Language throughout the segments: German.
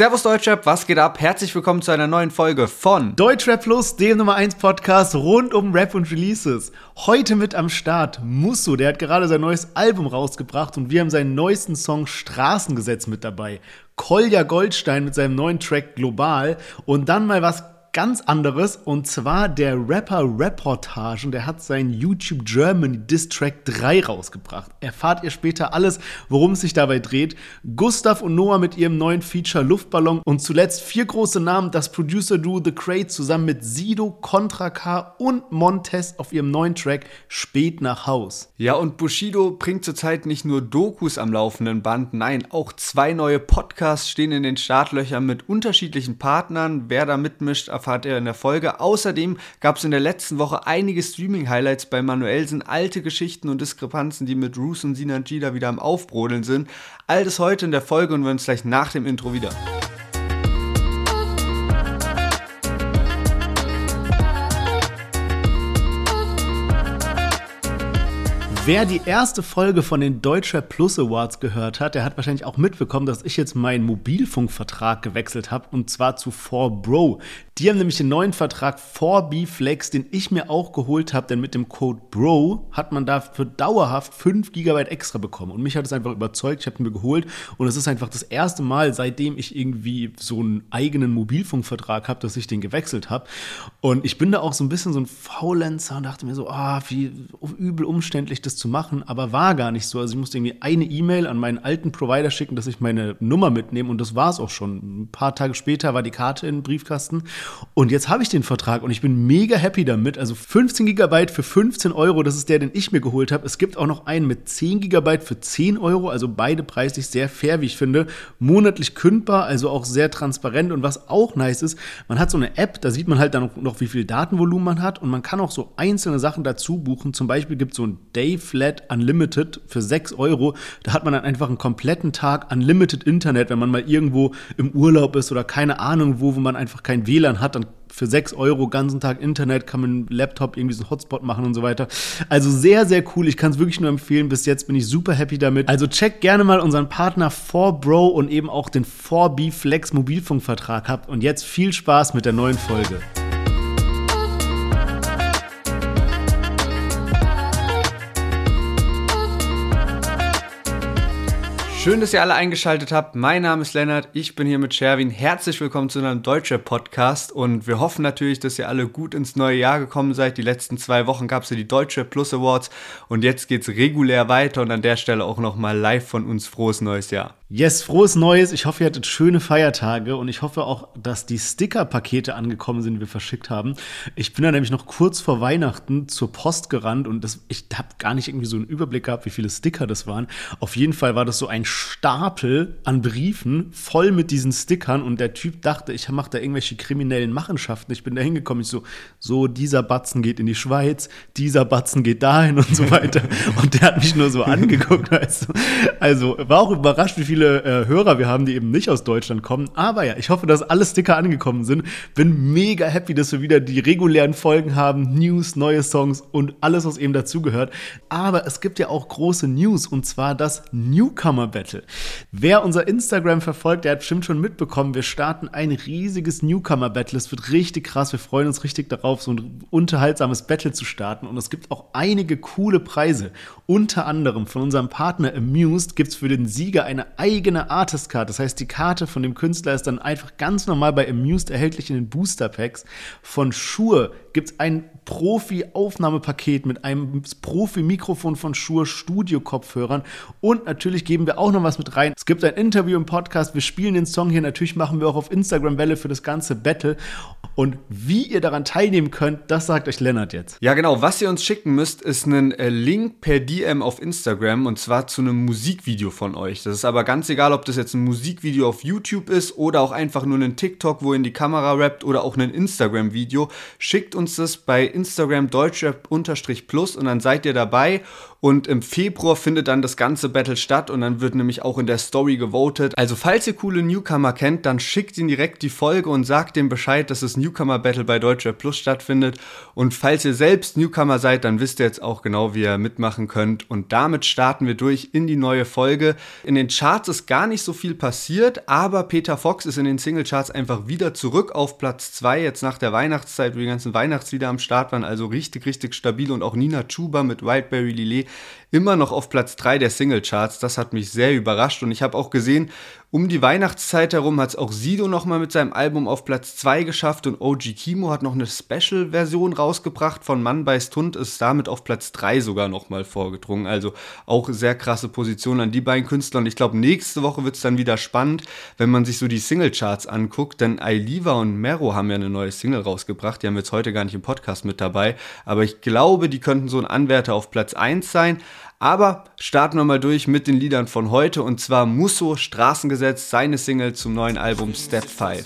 Servus Deutschrap, was geht ab? Herzlich willkommen zu einer neuen Folge von Deutschrap Plus, dem Nummer 1 Podcast rund um Rap und Releases. Heute mit am Start Musso, der hat gerade sein neues Album rausgebracht und wir haben seinen neuesten Song Straßengesetz mit dabei. Kolja Goldstein mit seinem neuen Track Global und dann mal was ganz anderes und zwar der Rapper Reportagen, der hat seinen YouTube Germany Diss Track 3 rausgebracht. Erfahrt ihr später alles, worum es sich dabei dreht. Gustav und Noah mit ihrem neuen Feature Luftballon und zuletzt vier große Namen, das Producer Duo The Crate zusammen mit Sido, Contra K und Montez auf ihrem neuen Track Spät nach Haus. Ja, und Bushido bringt zurzeit nicht nur Dokus am laufenden Band, nein, auch zwei neue Podcasts stehen in den Startlöchern mit unterschiedlichen Partnern. Wer da mitmischt, erfahrt ihr in der Folge. Außerdem gab es in der letzten Woche einige Streaming-Highlights bei Manuelsen, alte Geschichten und Diskrepanzen, die mit Roos und Sinan Gida wieder am Aufbrodeln sind. All das heute in der Folge und wir uns gleich nach dem Intro wieder. Wer die erste Folge von den Deutscher Plus Awards gehört hat, der hat wahrscheinlich auch mitbekommen, dass ich jetzt meinen Mobilfunkvertrag gewechselt habe und zwar zu 4Bro. Die haben nämlich den neuen Vertrag 4B Flex, den ich mir auch geholt habe, denn mit dem Code BRO hat man dafür dauerhaft 5 GB extra bekommen. Und mich hat es einfach überzeugt, ich habe ihn mir geholt und es ist einfach das erste Mal, seitdem ich irgendwie so einen eigenen Mobilfunkvertrag habe, dass ich den gewechselt habe. Und ich bin da auch so ein bisschen so ein Faulenzer und dachte mir so, ah, oh, wie übel umständlich das zu machen, aber war gar nicht so. Also ich musste irgendwie eine E-Mail an meinen alten Provider schicken, dass ich meine Nummer mitnehme und das war es auch schon. Ein paar Tage später war die Karte im Briefkasten und jetzt habe ich den Vertrag und ich bin mega happy damit. Also 15 Gigabyte für 15 Euro, das ist der, den ich mir geholt habe. Es gibt auch noch einen mit 10 Gigabyte für 10 Euro, also beide preislich sehr fair, wie ich finde. Monatlich kündbar, also auch sehr transparent. Und was auch nice ist, man hat so eine App, da sieht man halt dann noch, wie viel Datenvolumen man hat und man kann auch so einzelne Sachen dazu buchen. Zum Beispiel gibt es so ein Day Flat Unlimited für 6 Euro. Da hat man dann einfach einen kompletten Tag Unlimited Internet, wenn man mal irgendwo im Urlaub ist oder keine Ahnung wo, wo man einfach kein WLAN hat, dann für 6 Euro ganzen Tag Internet kann man mit Laptop irgendwie so einen Hotspot machen und so weiter. Also sehr, sehr cool. Ich kann es wirklich nur empfehlen. Bis jetzt bin ich super happy damit. Also check gerne mal unseren Partner 4Bro und eben auch den 4B Flex Mobilfunkvertrag habt. Und jetzt viel Spaß mit der neuen Folge. Schön, dass ihr alle eingeschaltet habt. Mein Name ist Lennart, ich bin hier mit Sherwin. Herzlich willkommen zu einem deutschen Podcast und wir hoffen natürlich, dass ihr alle gut ins neue Jahr gekommen seid. Die letzten zwei Wochen gab es ja die Deutsche Plus Awards und jetzt geht es regulär weiter und an der Stelle auch nochmal live von uns frohes neues Jahr. Yes, frohes Neues. Ich hoffe, ihr hattet schöne Feiertage und ich hoffe auch, dass die Sticker-Pakete angekommen sind, die wir verschickt haben. Ich bin da nämlich noch kurz vor Weihnachten zur Post gerannt und das, ich habe gar nicht irgendwie so einen Überblick gehabt, wie viele Sticker das waren. Auf jeden Fall war das so ein Stapel an Briefen voll mit diesen Stickern und der Typ dachte, ich mache da irgendwelche kriminellen Machenschaften. Ich bin da hingekommen, ich so, so, dieser Batzen geht in die Schweiz, dieser Batzen geht dahin und so weiter. und der hat mich nur so angeguckt. Du? Also war auch überrascht, wie viele viele äh, Hörer wir haben, die eben nicht aus Deutschland kommen. Aber ja, ich hoffe, dass alle Sticker angekommen sind. Bin mega happy, dass wir wieder die regulären Folgen haben, News, neue Songs und alles, was eben dazugehört. Aber es gibt ja auch große News und zwar das Newcomer Battle. Wer unser Instagram verfolgt, der hat bestimmt schon mitbekommen, wir starten ein riesiges Newcomer Battle. Es wird richtig krass. Wir freuen uns richtig darauf, so ein unterhaltsames Battle zu starten. Und es gibt auch einige coole Preise. Unter anderem von unserem Partner Amused gibt es für den Sieger eine eigene Artist Card. Das heißt, die Karte von dem Künstler ist dann einfach ganz normal bei Amused erhältlich in den Booster Packs. Von Shure gibt es ein Profi-Aufnahmepaket mit einem Profi-Mikrofon von Shure Studio-Kopfhörern und natürlich geben wir auch noch was mit rein. Es gibt ein Interview im Podcast, wir spielen den Song hier, natürlich machen wir auch auf Instagram Welle für das ganze Battle und wie ihr daran teilnehmen könnt, das sagt euch Lennart jetzt. Ja genau, was ihr uns schicken müsst, ist einen äh, Link per DM auf Instagram und zwar zu einem Musikvideo von euch. Das ist aber ganz egal, ob das jetzt ein Musikvideo auf YouTube ist oder auch einfach nur ein TikTok, wo ihr in die Kamera rappt oder auch ein Instagram-Video. Schickt uns das bei Instagram deutschrap-plus und dann seid ihr dabei und im Februar findet dann das ganze Battle statt und dann wird nämlich auch in der Story gewotet. Also falls ihr coole Newcomer kennt, dann schickt ihnen direkt die Folge und sagt dem Bescheid, dass es Newcomer Battle bei Deutscher Plus stattfindet. Und falls ihr selbst Newcomer seid, dann wisst ihr jetzt auch genau, wie ihr mitmachen könnt. Und damit starten wir durch in die neue Folge. In den Charts ist gar nicht so viel passiert, aber Peter Fox ist in den Singlecharts einfach wieder zurück auf Platz 2, jetzt nach der Weihnachtszeit, wo die ganzen Weihnachtslieder am Start waren. Also richtig, richtig stabil. Und auch Nina Chuba mit Wildberry Lillet immer noch auf Platz 3 der Singlecharts. Das hat mich sehr überrascht. Und ich habe auch gesehen, um die Weihnachtszeit herum hat es auch Sido nochmal mit seinem Album auf Platz 2 geschafft und OG Kimo hat noch eine Special-Version rausgebracht von Mann beißt Hund, ist damit auf Platz 3 sogar nochmal vorgedrungen. Also auch sehr krasse Position an die beiden Künstler. Und ich glaube, nächste Woche wird es dann wieder spannend, wenn man sich so die Singlecharts anguckt, denn Ailiva und Mero haben ja eine neue Single rausgebracht. Die haben jetzt heute gar nicht im Podcast mit dabei. Aber ich glaube, die könnten so ein Anwärter auf Platz 1 sein. Aber starten wir mal durch mit den Liedern von heute und zwar Musso Straßengesetz, seine Single zum neuen Album Step 5.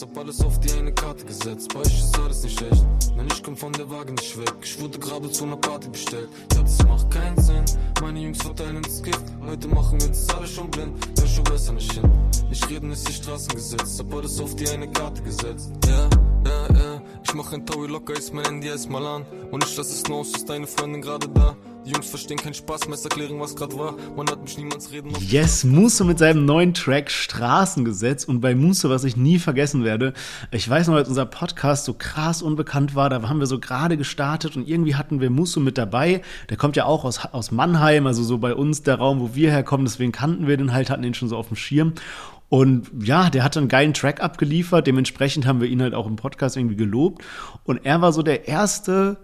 Hab alles auf die eine Karte gesetzt, bei euch ist alles nicht schlecht. Nein, ich komm von der Waage nicht weg. Ich wurde gerade zu einer Party bestellt. Ja, das macht keinen Sinn. Meine Jungs verteilen das Gift. Heute machen wir das alle schon blind. Hör schon besser nicht hin. Ich reden ist die Straßengesetz. Hab alles auf die eine Karte gesetzt. Ja, ja, ja. Ich mach ein Taui locker, ist mein Handy erstmal an. Und ich lass es los, ist deine Freundin gerade da. Die Jungs verstehen keinen Spaß, Messer erklären, was gerade war. Man hat mich niemands reden. Yes, Musso mit seinem neuen Track Straßengesetz. Und bei Musso, was ich nie vergessen werde, ich weiß noch, als unser Podcast so krass unbekannt war, da haben wir so gerade gestartet und irgendwie hatten wir Musso mit dabei. Der kommt ja auch aus, aus Mannheim, also so bei uns der Raum, wo wir herkommen. Deswegen kannten wir den halt, hatten den schon so auf dem Schirm. Und ja, der hat einen geilen Track abgeliefert. Dementsprechend haben wir ihn halt auch im Podcast irgendwie gelobt. Und er war so der erste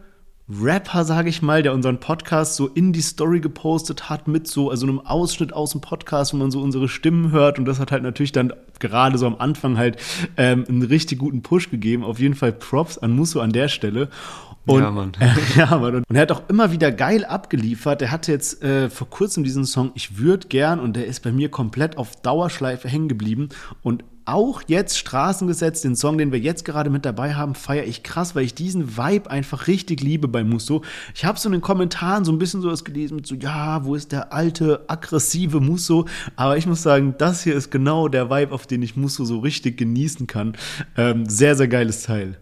Rapper, sage ich mal, der unseren Podcast so in die Story gepostet hat mit so, also einem Ausschnitt aus dem Podcast, wo man so unsere Stimmen hört und das hat halt natürlich dann gerade so am Anfang halt ähm, einen richtig guten Push gegeben. Auf jeden Fall Props an Musso an der Stelle. Und, ja, Mann. Äh, ja, Mann. Und er hat auch immer wieder geil abgeliefert. Er hatte jetzt äh, vor kurzem diesen Song Ich würde gern und der ist bei mir komplett auf Dauerschleife hängen geblieben. Und auch jetzt Straßengesetz, den Song, den wir jetzt gerade mit dabei haben, feiere ich krass, weil ich diesen Vibe einfach richtig liebe bei Musso. Ich habe so in den Kommentaren so ein bisschen sowas gelesen mit so, ja, wo ist der alte, aggressive Musso? Aber ich muss sagen, das hier ist genau der Vibe, auf den ich Musso so richtig genießen kann. Ähm, sehr, sehr geiles Teil.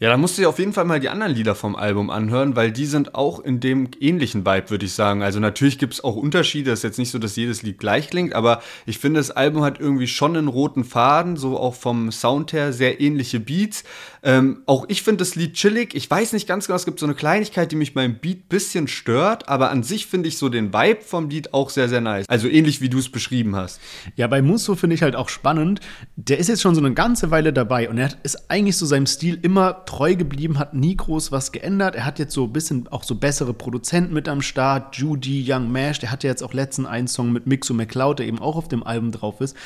Ja, da musst du dir auf jeden Fall mal die anderen Lieder vom Album anhören, weil die sind auch in dem ähnlichen Vibe, würde ich sagen. Also natürlich gibt es auch Unterschiede, es ist jetzt nicht so, dass jedes Lied gleich klingt, aber ich finde, das Album hat irgendwie schon einen roten Faden, so auch vom Sound her sehr ähnliche Beats. Ähm, auch ich finde das Lied chillig. Ich weiß nicht ganz genau, es gibt so eine Kleinigkeit, die mich beim Beat bisschen stört, aber an sich finde ich so den Vibe vom Lied auch sehr, sehr nice. Also ähnlich wie du es beschrieben hast. Ja, bei Musso finde ich halt auch spannend. Der ist jetzt schon so eine ganze Weile dabei und er ist eigentlich so seinem Stil immer treu geblieben, hat nie groß was geändert. Er hat jetzt so ein bisschen auch so bessere Produzenten mit am Start. Judy, Young Mash, der hatte jetzt auch letzten einen Song mit Mixo McCloud, der eben auch auf dem Album drauf ist.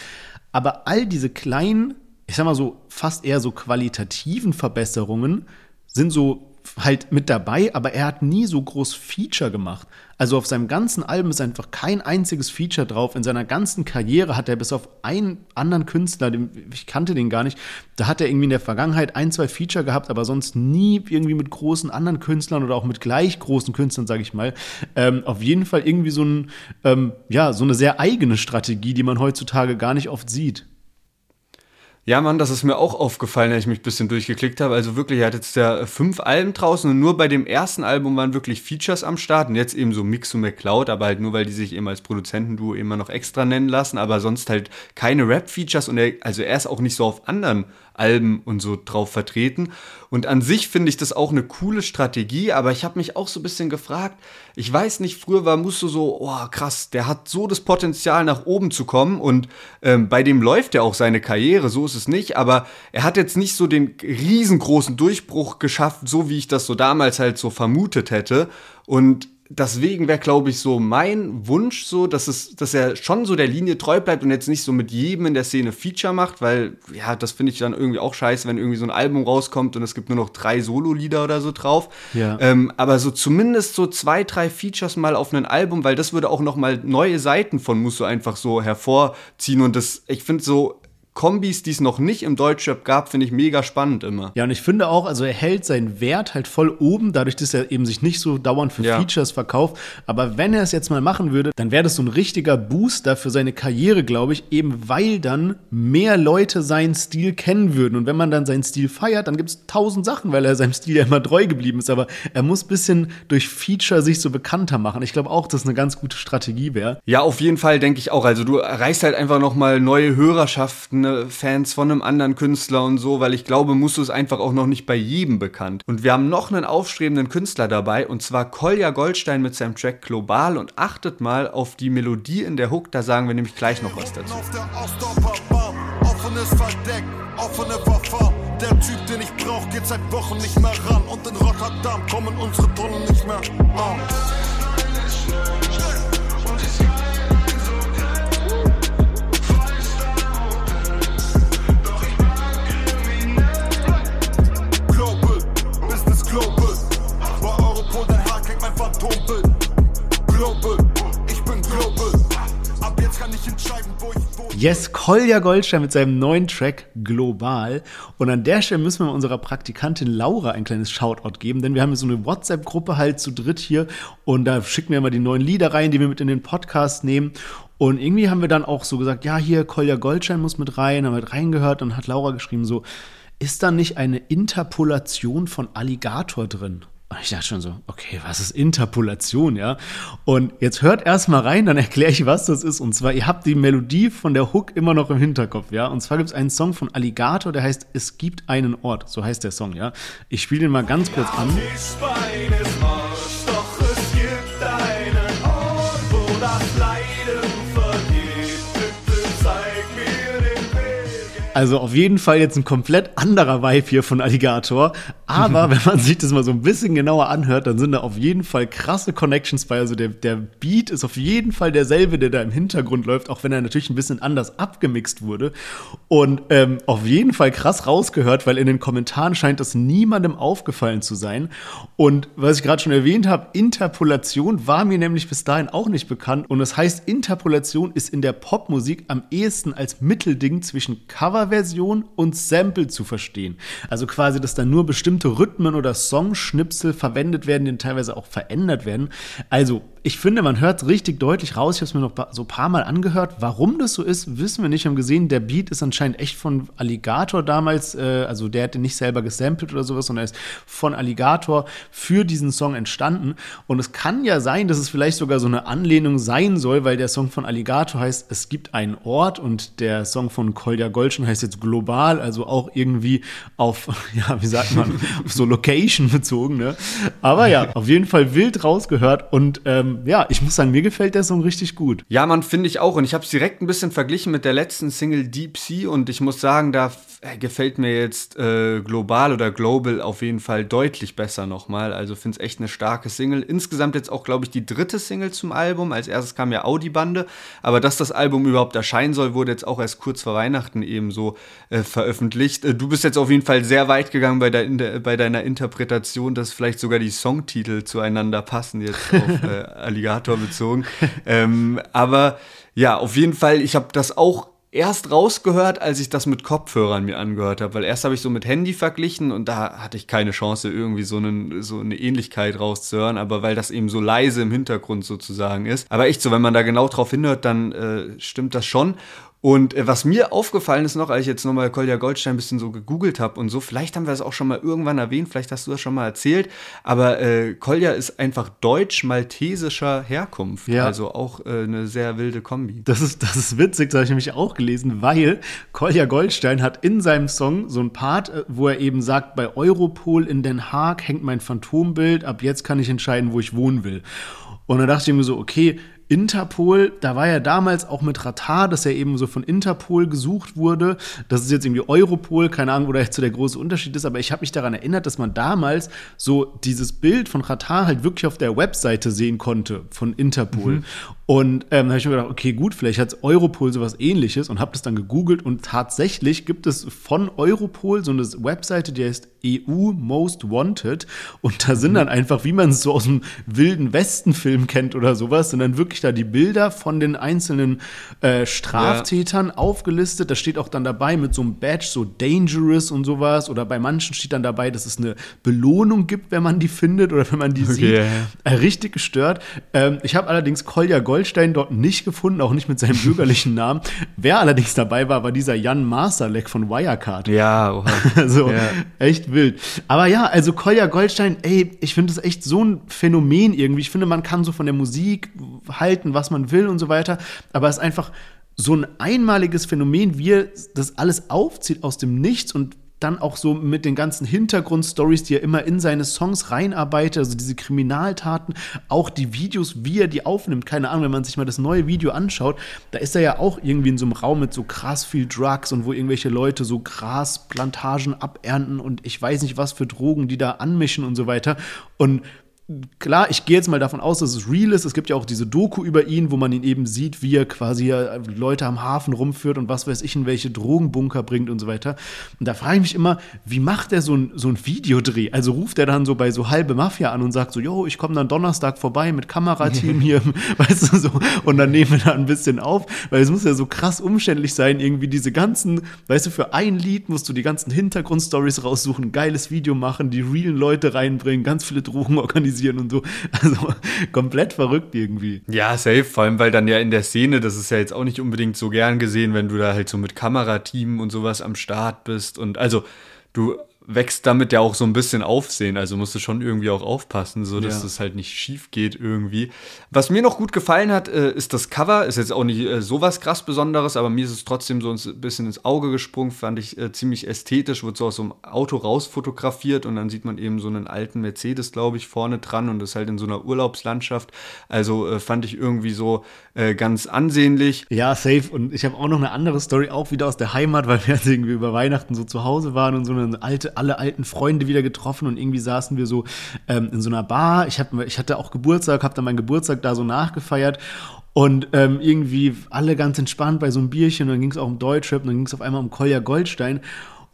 Aber all diese kleinen, ich sag mal so, fast eher so qualitativen Verbesserungen sind so halt mit dabei, aber er hat nie so groß Feature gemacht. Also auf seinem ganzen Album ist einfach kein einziges Feature drauf. In seiner ganzen Karriere hat er bis auf einen anderen Künstler, ich kannte den gar nicht, da hat er irgendwie in der Vergangenheit ein, zwei Feature gehabt, aber sonst nie irgendwie mit großen anderen Künstlern oder auch mit gleich großen Künstlern, sage ich mal. Ähm, auf jeden Fall irgendwie so ein, ähm, ja, so eine sehr eigene Strategie, die man heutzutage gar nicht oft sieht. Ja, Mann, das ist mir auch aufgefallen, als ich mich ein bisschen durchgeklickt habe. Also wirklich, er hat jetzt ja fünf Alben draußen und nur bei dem ersten Album waren wirklich Features am Start und jetzt eben so Mixo McCloud, aber halt nur, weil die sich eben als Produzentenduo immer noch extra nennen lassen, aber sonst halt keine Rap-Features und er, also er ist auch nicht so auf anderen Alben und so drauf vertreten. Und an sich finde ich das auch eine coole Strategie, aber ich habe mich auch so ein bisschen gefragt, ich weiß nicht, früher war Musso so, oh krass, der hat so das Potenzial nach oben zu kommen und ähm, bei dem läuft ja auch seine Karriere, so ist es nicht, aber er hat jetzt nicht so den riesengroßen Durchbruch geschafft, so wie ich das so damals halt so vermutet hätte. Und deswegen wäre, glaube ich, so mein Wunsch so, dass es, dass er schon so der Linie treu bleibt und jetzt nicht so mit jedem in der Szene Feature macht, weil, ja, das finde ich dann irgendwie auch scheiße, wenn irgendwie so ein Album rauskommt und es gibt nur noch drei Solo-Lieder oder so drauf. Ja. Ähm, aber so zumindest so zwei, drei Features mal auf ein Album, weil das würde auch noch mal neue Seiten von Musso einfach so hervorziehen und das, ich finde so, Kombis, die es noch nicht im Deutschrap gab, finde ich mega spannend immer. Ja, und ich finde auch, also er hält seinen Wert halt voll oben, dadurch, dass er eben sich nicht so dauernd für Ja. Features verkauft. Aber wenn er es jetzt mal machen würde, dann wäre das so ein richtiger Booster für seine Karriere, glaube ich, eben weil dann mehr Leute seinen Stil kennen würden. Und wenn man dann seinen Stil feiert, dann gibt es tausend Sachen, weil er seinem Stil ja immer treu geblieben ist. Aber er muss ein bisschen durch Feature sich so bekannter machen. Ich glaube auch, dass eine ganz gute Strategie wäre. Ja, auf jeden Fall denke ich auch. Also du erreichst halt einfach nochmal neue Hörerschaften, ne, Fans von einem anderen Künstler und so, weil ich glaube, du es einfach auch noch nicht bei jedem bekannt. Und wir haben noch einen aufstrebenden Künstler dabei und zwar Kolja Goldstein mit seinem Track Global und achtet mal auf die Melodie in der Hook, da sagen wir nämlich gleich noch was dazu. Offenes Verdeck, offene Waffe. Der Typ, den ich brauch, geht seit Wochen nicht mehr ran. Und in Rotterdam kommen unsere Tonnen nicht mehr an. Phantombild. Global, ich bin global. Ab jetzt kann ich entscheiden, wo ich wohne. Yes, Kolja Goldstein mit seinem neuen Track Global. Und an der Stelle müssen wir unserer Praktikantin Laura ein kleines Shoutout geben, denn wir haben so eine WhatsApp-Gruppe halt zu dritt hier und da schicken wir immer die neuen Lieder rein, die wir mit in den Podcast nehmen. Und irgendwie haben wir dann auch so gesagt, ja, hier Kolja Goldstein muss mit rein, haben wir reingehört und hat Laura geschrieben so, ist da nicht eine Interpolation von Alligator drin? Und ich dachte schon so, okay, was ist Interpolation, ja? Und jetzt hört erst mal rein, dann erkläre ich, was das ist. Und zwar, ihr habt die Melodie von der Hook immer noch im Hinterkopf, ja? Und zwar gibt es einen Song von Alligator, der heißt Es gibt einen Ort. So heißt der Song, ja? Ich spiele den mal ganz kurz an. Ich Also auf jeden Fall jetzt ein komplett anderer Vibe hier von Alligator. Aber wenn man sich das mal so ein bisschen genauer anhört, dann sind da auf jeden Fall krasse Connections bei. Also der, der Beat ist auf jeden Fall derselbe, der da im Hintergrund läuft, auch wenn er natürlich ein bisschen anders abgemixt wurde. Und ähm, auf jeden Fall krass rausgehört, weil in den Kommentaren scheint das niemandem aufgefallen zu sein. Und was ich gerade schon erwähnt habe, Interpolation war mir nämlich bis dahin auch nicht bekannt. Und das heißt, Interpolation ist in der Popmusik am ehesten als Mittelding zwischen Coverversion und Sample zu verstehen. Also quasi, dass da nur bestimmte Rhythmen oder Songschnipsel verwendet werden, die teilweise auch verändert werden. Also, ich finde, man hört richtig deutlich raus. Ich habe es mir noch so ein paar Mal angehört. Warum das so ist, wissen wir nicht. Wir haben gesehen, der Beat ist anscheinend echt von Alligator damals. Äh, also, der hat den nicht selber gesampelt oder sowas, sondern er ist von Alligator für diesen Song entstanden. Und es kann ja sein, dass es vielleicht sogar so eine Anlehnung sein soll, weil der Song von Alligator heißt, es gibt einen Ort und der Song von Kolja Goldschen heißt jetzt global, also auch irgendwie auf, ja, wie sagt man, auf so Location bezogen, ne? Aber ja, auf jeden Fall wild rausgehört und ähm, ja, ich muss sagen, mir gefällt der Song richtig gut. Ja, man finde ich auch. Und ich habe es direkt ein bisschen verglichen mit der letzten Single Deep Sea. Und ich muss sagen, da gefällt mir jetzt äh, global oder global auf jeden Fall deutlich besser nochmal. Also finde es echt eine starke Single. Insgesamt jetzt auch, glaube ich, die dritte Single zum Album. Als erstes kam ja Audi-Bande. Aber dass das Album überhaupt erscheinen soll, wurde jetzt auch erst kurz vor Weihnachten eben so äh, veröffentlicht. Äh, du bist jetzt auf jeden Fall sehr weit gegangen bei, der, bei deiner Interpretation, dass vielleicht sogar die Songtitel zueinander passen, jetzt auf äh, Alligator bezogen. ähm, aber ja, auf jeden Fall, ich habe das auch erst rausgehört, als ich das mit Kopfhörern mir angehört habe, weil erst habe ich so mit Handy verglichen und da hatte ich keine Chance, irgendwie so, einen, so eine Ähnlichkeit rauszuhören, aber weil das eben so leise im Hintergrund sozusagen ist. Aber echt so, wenn man da genau drauf hinhört, dann äh, stimmt das schon. Und äh, was mir aufgefallen ist noch, als ich jetzt nochmal Kolja Goldstein ein bisschen so gegoogelt habe und so, vielleicht haben wir das auch schon mal irgendwann erwähnt, vielleicht hast du das schon mal erzählt, aber äh, Kolja ist einfach deutsch-maltesischer Herkunft. Ja. Also auch äh, eine sehr wilde Kombi. Das ist, das ist witzig, das habe ich nämlich auch gelesen, weil Kolja Goldstein hat in seinem Song so ein Part, äh, wo er eben sagt, bei Europol in Den Haag hängt mein Phantombild, ab jetzt kann ich entscheiden, wo ich wohnen will. Und dann dachte ich mir so, okay, Interpol, da war ja damals auch mit Ratar, dass er eben so von Interpol gesucht wurde. Das ist jetzt irgendwie Europol, keine Ahnung, wo da jetzt so der große Unterschied ist, aber ich habe mich daran erinnert, dass man damals so dieses Bild von Ratar halt wirklich auf der Webseite sehen konnte von Interpol. Und ähm, da habe ich mir gedacht, okay, gut, vielleicht hat Europol sowas ähnliches und habe das dann gegoogelt und tatsächlich gibt es von Europol so eine Webseite, die heißt EU Most Wanted und da sind dann einfach, wie man es so aus dem wilden Westen-Film kennt oder sowas, sind dann wirklich da die Bilder von den einzelnen äh, Straftätern ja. aufgelistet. Da steht auch dann dabei mit so einem Badge, so Dangerous und sowas. Oder bei manchen steht dann dabei, dass es eine Belohnung gibt, wenn man die findet oder wenn man die okay, sieht. Ja, ja. Äh, richtig gestört. Ähm, ich habe allerdings Kolja Goldstein dort nicht gefunden, auch nicht mit seinem bürgerlichen Namen. Wer allerdings dabei war, war dieser Jan Masterleck von Wirecard. Ja, oha. also echt wild. Aber ja, also Kolja Goldstein, ey, ich finde das echt so ein Phänomen irgendwie. Ich finde, man kann so von der Musik halten, was man will und so weiter. Aber es ist einfach so ein einmaliges Phänomen, wie er das alles aufzieht aus dem Nichts und dann auch so mit den ganzen Hintergrundstories, die er immer in seine Songs reinarbeitet, also diese Kriminaltaten, auch die Videos, wie er die aufnimmt. Keine Ahnung, wenn man sich mal das neue Video anschaut, da ist er ja auch irgendwie in so einem Raum mit so krass viel Drugs und wo irgendwelche Leute so Grasplantagen abernten und ich weiß nicht was für Drogen, die da anmischen und so weiter. Und klar, ich gehe jetzt mal davon aus, dass es real ist. Es gibt ja auch diese Doku über ihn, wo man ihn eben sieht, wie er quasi Leute am Hafen rumführt und was weiß ich, in welche Drogenbunker bringt und so weiter. Und da frage ich mich immer, wie macht er so ein, so ein Videodreh? Also ruft er dann so bei so halbe Mafia an und sagt so, yo, ich komme dann Donnerstag vorbei mit Kamerateam hier, weißt du, so. Und dann nehmen wir da ein bisschen auf, weil es muss ja so krass umständlich sein, irgendwie diese ganzen, weißt du, für ein Lied musst du die ganzen Hintergrundstories raussuchen, geiles Video machen, die realen Leute reinbringen, ganz viele Drogen organisieren organisieren und so. Also komplett verrückt irgendwie. Ja, safe, vor allem, weil dann ja in der Szene, das ist ja jetzt auch nicht unbedingt so gern gesehen, wenn du da halt so mit Kamerateam und sowas am Start bist. Und also du wächst damit ja auch so ein bisschen Aufsehen. Also musst du schon irgendwie auch aufpassen, so dass ja. das halt nicht schief geht irgendwie. Was mir noch gut gefallen hat, äh, ist das Cover. Ist jetzt auch nicht äh, sowas krass Besonderes, aber mir ist es trotzdem so ein bisschen ins Auge gesprungen. Fand ich äh, ziemlich ästhetisch. Wird so aus so einem Auto raus fotografiert und dann sieht man eben so einen alten Mercedes, glaube ich, vorne dran und ist halt in so einer Urlaubslandschaft. Also äh, fand ich irgendwie so äh, ganz ansehnlich. Ja, safe. Und ich habe auch noch eine andere Story, auch wieder aus der Heimat, weil wir irgendwie über Weihnachten so zu Hause waren und so eine alte alle alten Freunde wieder getroffen und irgendwie saßen wir so ähm, in so einer Bar. Ich, hab, ich hatte auch Geburtstag, habe dann meinen Geburtstag da so nachgefeiert und ähm, irgendwie alle ganz entspannt bei so einem Bierchen. Und dann ging es auch um Deutschrap und dann ging es auf einmal um Kolja Goldstein.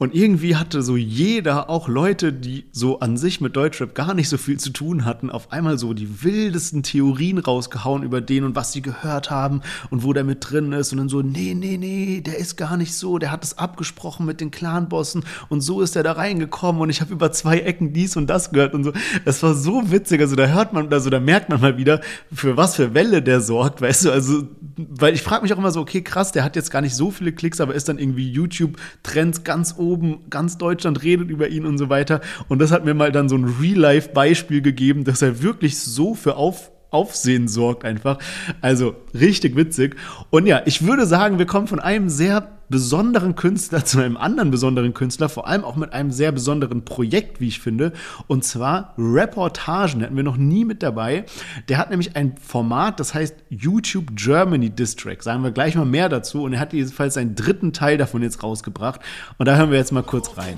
Und irgendwie hatte so jeder, auch Leute, die so an sich mit Deutschrap gar nicht so viel zu tun hatten, auf einmal so die wildesten Theorien rausgehauen über den und was sie gehört haben und wo der mit drin ist. Und dann so, nee, nee, nee, der ist gar nicht so, der hat es abgesprochen mit den Clanbossen und so ist er da reingekommen und ich habe über zwei Ecken dies und das gehört und so. Das war so witzig. Also da hört man, also da merkt man mal wieder, für was für Welle der sorgt, weißt du? Also, weil ich frage mich auch immer so, okay, krass, der hat jetzt gar nicht so viele Klicks, aber ist dann irgendwie YouTube-Trends ganz oben oben, ganz Deutschland redet über ihn und so weiter. Und das hat mir mal dann so ein Real-Life-Beispiel gegeben, dass er wirklich so für Auf Aufsehen sorgt einfach. Also richtig witzig. Und ja, ich würde sagen, wir kommen von einem sehr besonderen Künstler zu einem anderen besonderen Künstler, vor allem auch mit einem sehr besonderen Projekt, wie ich finde, und zwar Reportagen. Hatten wir noch nie mit dabei. Der hat nämlich ein Format, das heißt YouTube Germany District. Sagen wir gleich mal mehr dazu. Und er hat jedenfalls seinen dritten Teil davon jetzt rausgebracht. Und da hören wir jetzt mal kurz rein.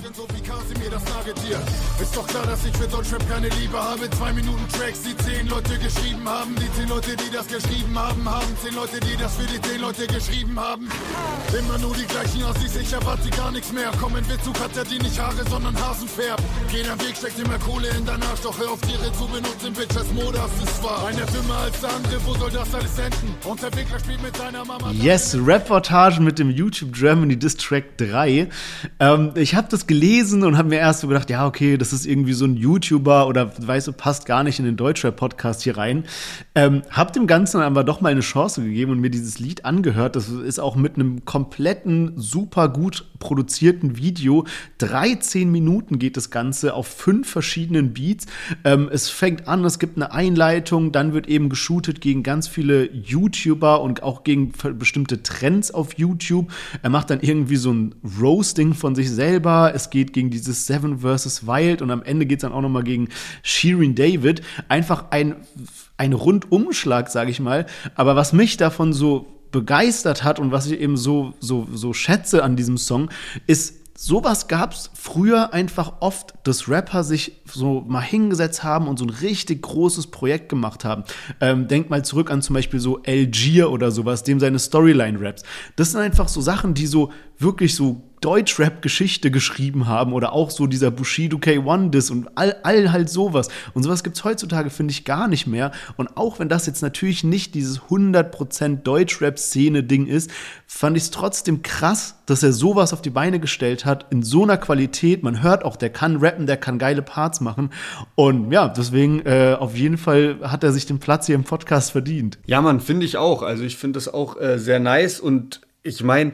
Ist doch klar, dass ich für Deutschrap keine Liebe habe. Zwei Minuten Tracks, die zehn Leute geschrieben haben. Die zehn Leute, die das geschrieben haben, haben zehn Leute, die das für die zehn Leute geschrieben haben. Immer nur die gleichen Ossis, ich erwarte gar nichts mehr. Komm, in Witzug hat er die nicht Haare, sondern Hasenfärb. Jeder Weg steckt immer Kohle in dein Arsch, doch hör auf Tiere zu benutzen, Bitch, als Mode ist wahr. Einer dümmer als der andere, wo soll das alles enden? Und der Wickler spielt mit seiner Mama. Yes, Reportage mit dem YouTube Germany Diss Track 3. Ähm, ich habe das gelesen und habe mir erst so gedacht, ja, okay, das ist irgendwie so ein YouTuber oder weißt du, passt gar nicht in den Deutschrap-Podcast hier rein. Ähm, hab dem Ganzen aber doch mal eine Chance gegeben und mir dieses Lied angehört. Das ist auch mit einem kompletten kompletten, super gut produzierten Video. 13 Minuten geht das Ganze auf fünf verschiedenen Beats. Ähm, es fängt an, es gibt eine Einleitung, dann wird eben geshootet gegen ganz viele YouTuber und auch gegen bestimmte Trends auf YouTube. Er macht dann irgendwie so ein Roasting von sich selber. Es geht gegen dieses Seven vs. Wild und am Ende geht es dann auch noch mal gegen Shirin David. Einfach ein ein Rundumschlag, sage ich mal. Aber was mich davon so begeistert hat und was ich eben so, so, so schätze an diesem Song, ist, sowas gab es früher einfach oft, dass Rapper sich so mal hingesetzt haben und so ein richtig großes Projekt gemacht haben. Ähm, denk mal zurück an zum Beispiel so Algier oder sowas, dem seine Storyline-Raps. Das sind einfach so Sachen, die so wirklich so Deutschrap-Geschichte geschrieben haben oder auch so dieser Bushido K1-Diss und all, all halt sowas. Und sowas gibt es heutzutage, finde ich, gar nicht mehr. Und auch wenn das jetzt natürlich nicht dieses 100% Deutschrap-Szene-Ding ist, fand ich es trotzdem krass, dass er sowas auf die Beine gestellt hat, in so einer Qualität. Man hört auch, der kann rappen, der kann geile Parts machen. Und ja, deswegen äh, auf jeden Fall hat er sich den Platz hier im Podcast verdient. Ja, man, finde ich auch. Also ich finde das auch äh, sehr nice und ich meine,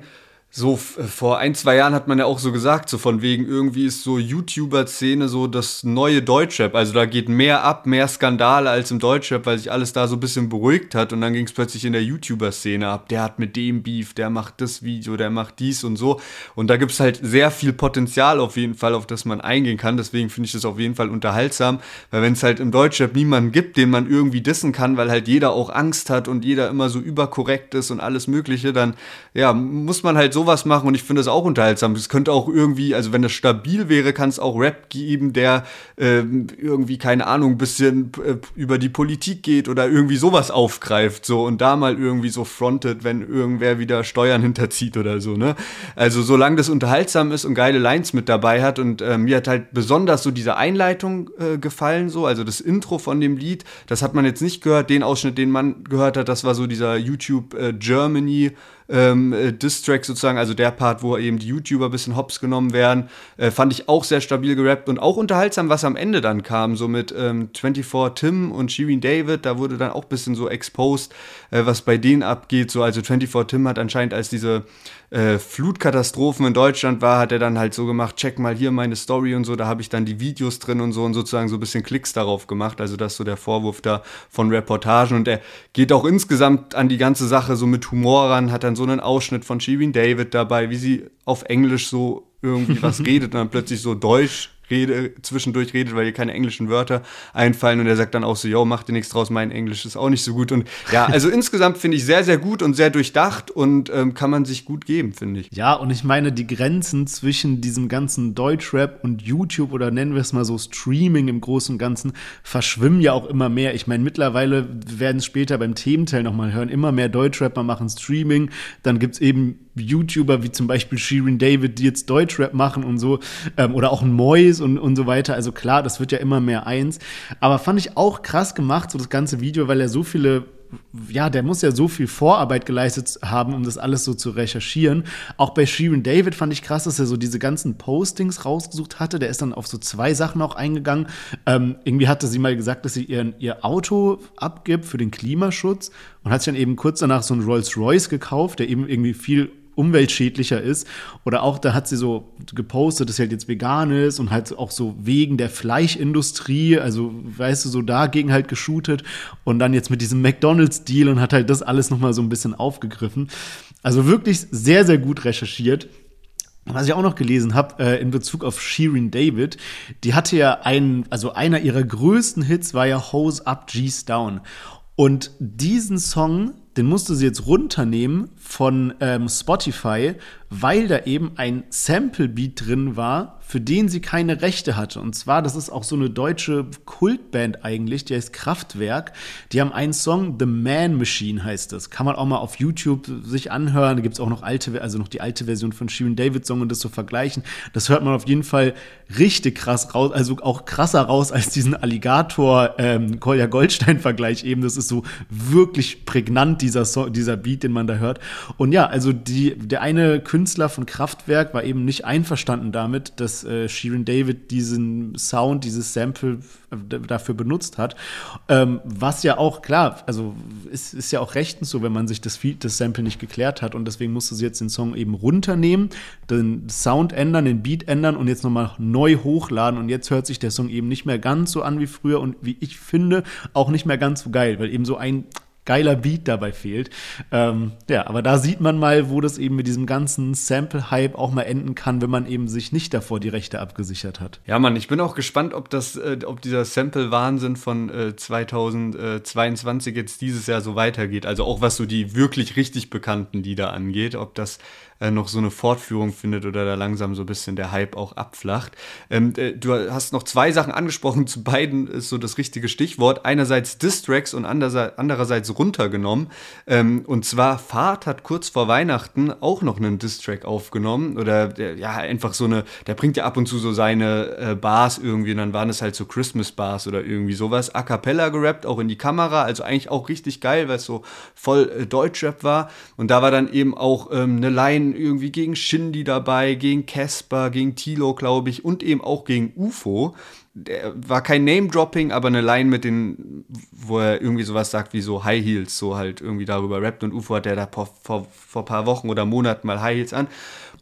so äh, vor ein, zwei Jahren hat man ja auch so gesagt, so von wegen irgendwie ist so YouTuber-Szene so das neue Deutschrap. Also da geht mehr ab, mehr Skandale als im Deutschrap, weil sich alles da so ein bisschen beruhigt hat. Und dann ging es plötzlich in der YouTuber-Szene ab. Der hat mit dem Beef, der macht das Video, der macht dies und so. Und da gibt es halt sehr viel Potenzial auf jeden Fall, auf das man eingehen kann. Deswegen finde ich das auf jeden Fall unterhaltsam. Weil wenn es halt im Deutschrap niemanden gibt, den man irgendwie dissen kann, weil halt jeder auch Angst hat und jeder immer so überkorrekt ist und alles Mögliche, dann ja, muss man halt so sowas machen und ich finde es auch unterhaltsam. Es könnte auch irgendwie, also wenn das stabil wäre, kann es auch Rap geben, der äh, irgendwie, keine Ahnung, ein bisschen äh, über die Politik geht oder irgendwie sowas aufgreift so und da mal irgendwie so frontet, wenn irgendwer wieder Steuern hinterzieht oder so, ne? Also solange das unterhaltsam ist und geile Lines mit dabei hat und äh, mir hat halt besonders so diese Einleitung äh, gefallen, so, also das Intro von dem Lied, das hat man jetzt nicht gehört, den Ausschnitt, den man gehört hat, das war so dieser YouTube äh, Germany ähm, äh, Distrack sozusagen, also der Part, wo eben die YouTuber ein bisschen hops genommen werden, äh, fand ich auch sehr stabil gerappt und auch unterhaltsam, was am Ende dann kam, so mit ähm, 24 Tim und Shirin David, da wurde dann auch ein bisschen so exposed, äh, was bei denen abgeht, so, also 24 Tim hat anscheinend als diese äh, Flutkatastrophen in Deutschland war, hat er dann halt so gemacht, check mal hier meine Story und so, da habe ich dann die Videos drin und so und sozusagen so ein bisschen Klicks darauf gemacht. Also das ist so der Vorwurf da von Reportagen. Und er geht auch insgesamt an die ganze Sache so mit Humor ran, hat dann so einen Ausschnitt von Shirin David dabei, wie sie auf Englisch so irgendwie was redet und dann plötzlich so Deutsch rede, zwischendurch redet, weil ihr keine englischen Wörter einfallen und er sagt dann auch so, yo, mach dir nichts draus, mein Englisch ist auch nicht so gut und ja, also insgesamt finde ich sehr, sehr gut und sehr durchdacht und ähm, kann man sich gut geben, finde ich. Ja, und ich meine, die Grenzen zwischen diesem ganzen Deutschrap und YouTube oder nennen wir es mal so Streaming im Großen und Ganzen verschwimmen ja auch immer mehr. Ich meine, mittlerweile werden es später beim Thementeil nochmal hören, immer mehr Deutschrapper machen Streaming, dann gibt es eben YouTuber wie zum Beispiel Shirin David, die jetzt Deutschrap machen und so, ähm, oder auch ein Mois und, und so weiter. Also klar, das wird ja immer mehr eins. Aber fand ich auch krass gemacht, so das ganze Video, weil er so viele ja, der muss ja so viel Vorarbeit geleistet haben, um das alles so zu recherchieren. Auch bei Shirin David fand ich krass, dass er so diese ganzen Postings rausgesucht hatte. Der ist dann auf so zwei Sachen auch eingegangen. Ähm, irgendwie hatte sie mal gesagt, dass sie ihren, ihr Auto abgibt für den Klimaschutz und hat sich dann eben kurz danach so einen Rolls Royce gekauft, der eben irgendwie viel umweltschädlicher ist. Oder auch, da hat sie so gepostet, dass sie halt jetzt vegan ist und halt auch so wegen der Fleischindustrie, also weißt du, so dagegen halt geshootet und dann jetzt mit diesem McDonalds-Deal und hat halt das alles nochmal so ein bisschen aufgegriffen. Also wirklich sehr, sehr gut recherchiert. Was ich auch noch gelesen habe äh, in Bezug auf Shirin David, die hatte ja einen, also einer ihrer größten Hits war ja Hose Up, G's Down. Und diesen Song den musste sie jetzt runternehmen von ähm, Spotify, weil da eben ein Sample-Beat drin war, für den sie keine Rechte hatte. Und zwar, das ist auch so eine deutsche Kultband eigentlich, die heißt Kraftwerk. Die haben einen Song, The Man Machine heißt das. Kann man auch mal auf YouTube sich anhören. Da gibt es auch noch alte, also noch die alte Version von Shirin David Song und das zu so vergleichen. Das hört man auf jeden Fall richtig krass raus, also auch krasser raus als diesen Alligator ähm, Kolja Goldstein Vergleich eben. Das ist so wirklich prägnant dieser Song, dieser Beat, den man da hört. Und ja, also die, der eine Künstler von Kraftwerk war eben nicht einverstanden damit, dass äh, Shirin David diesen Sound, dieses Sample dafür benutzt hat. Ähm, was ja auch, klar, also ist, ist ja auch rechtens so, wenn man sich das, das Sample nicht geklärt hat und deswegen musste sie jetzt den Song eben runternehmen, den Sound ändern, den Beat ändern und jetzt nochmal neu hochladen und jetzt hört sich der Song eben nicht mehr ganz so an wie früher und wie ich finde, auch nicht mehr ganz so geil, weil eben so ein geiler Beat dabei fehlt. Ähm, ja, aber da sieht man mal, wo das eben mit diesem ganzen Sample-Hype auch mal enden kann, wenn man eben sich nicht davor die Rechte abgesichert hat. Ja, Mann, ich bin auch gespannt, ob das, äh, ob dieser Sample-Wahnsinn von äh, 2022 jetzt dieses Jahr so weitergeht. Also auch was so die wirklich richtig bekannten Lieder angeht, ob das äh, noch so eine Fortführung findet oder da langsam so ein bisschen der Hype auch abflacht. Ähm, äh, du hast noch zwei Sachen angesprochen, zu beiden ist so das richtige Stichwort. Einerseits Distracks und andererseits runtergenommen. Ähm, und zwar Fahrt hat kurz vor Weihnachten auch noch einen Distrack aufgenommen oder der, ja, einfach so eine, der bringt ja ab und zu so seine äh, Bars irgendwie und dann waren es halt so Christmas Bars oder irgendwie sowas. A cappella gerappt, auch in die Kamera, also eigentlich auch richtig geil, weil es so voll äh, Deutschrap war. Und da war dann eben auch ähm, eine Line irgendwie gegen Shindy dabei, gegen Casper, gegen Tilo, glaube ich, und eben auch gegen UFO. Der war kein Name-Dropping, aber eine Line mit den, wo er irgendwie sowas sagt wie so High Heels, so halt irgendwie darüber rappt. Und UFO hat der da vor, vor, vor paar Wochen oder Monaten mal High Heels an.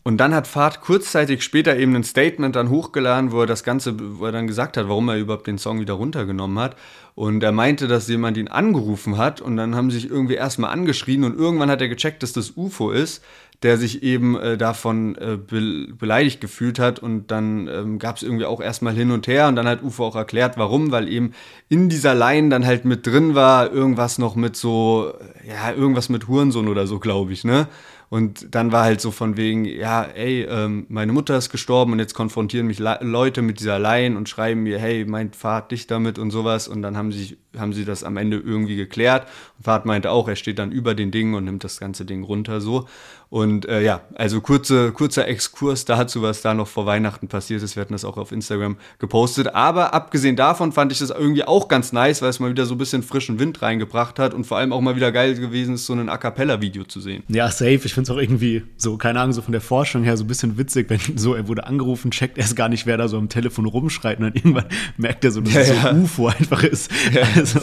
Und dann hat Fahrt kurzzeitig später eben ein Statement dann hochgeladen, wo er das Ganze, wo er dann gesagt hat, warum er überhaupt den Song wieder runtergenommen hat. Und er meinte, dass jemand ihn angerufen hat und dann haben sich irgendwie erstmal angeschrien und irgendwann hat er gecheckt, dass das UFO ist, der sich eben äh, davon äh, be beleidigt gefühlt hat und dann ähm, gab es irgendwie auch erstmal hin und her und dann hat UFO auch erklärt, warum, weil eben in dieser Line dann halt mit drin war irgendwas noch mit so, ja, irgendwas mit Hurensohn oder so, glaube ich, ne? Und dann war halt so von wegen, ja, ey, ähm, meine Mutter ist gestorben und jetzt konfrontieren mich Le Leute mit dieser Laien und schreiben mir, hey, mein Fahrt dich damit und sowas. Und dann haben sie, haben sie das am Ende irgendwie geklärt. Und Fahrt meinte auch, er steht dann über den Ding und nimmt das ganze Ding runter so. Und äh, ja, also kurze, kurzer Exkurs dazu, was da noch vor Weihnachten passiert ist. Wir hatten das auch auf Instagram gepostet. Aber abgesehen davon fand ich das irgendwie auch ganz nice, weil es mal wieder so ein bisschen frischen Wind reingebracht hat und vor allem auch mal wieder geil gewesen ist, so ein A Cappella-Video zu sehen. Ja, safe. Ich finde es auch irgendwie so, keine Ahnung, so von der Forschung her so ein bisschen witzig, wenn so, er wurde angerufen, checkt erst gar nicht, wer da so am Telefon rumschreit und dann irgendwann merkt er so, dass ja, es so ja. UFO einfach ist. Ja, also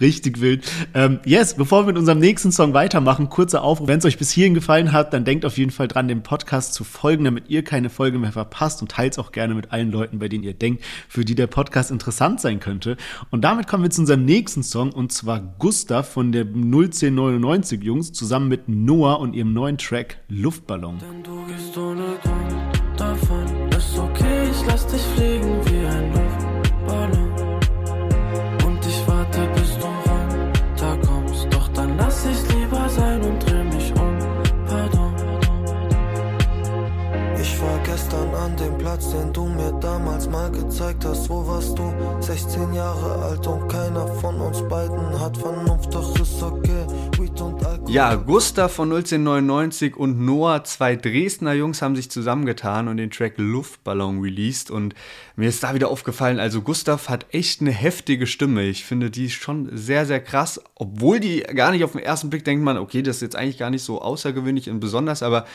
richtig wild. Ähm, yes, bevor wir mit unserem nächsten Song weitermachen, kurzer Aufruf. Wenn es euch bis hierhin gefallen hat, dann denkt auf jeden Fall dran, dem Podcast zu folgen, damit ihr keine Folge mehr verpasst und teilt es auch gerne mit allen Leuten, bei denen ihr denkt, für die der Podcast interessant sein könnte. Und damit kommen wir zu unserem nächsten Song und zwar Gustav von der 01099 Jungs zusammen mit Noah und ihrem neuen Track Luftballon. Denn du gehst ohne davon, ist okay, ich lass dich fliegen wie ein Luftballon. an dem Platz, den du mir damals mal gezeigt hast. Wo warst du? 16 Jahre alt und keiner von uns beiden hat Vernunft, doch ist okay. Ja, Gustav von 1999 und Noah, zwei Dresdner Jungs, haben sich zusammengetan und den Track Luftballon released. Und mir ist da wieder aufgefallen, also Gustav hat echt eine heftige Stimme. Ich finde die schon sehr, sehr krass. Obwohl die gar nicht auf den ersten Blick denkt man, okay, das ist jetzt eigentlich gar nicht so außergewöhnlich und besonders, aber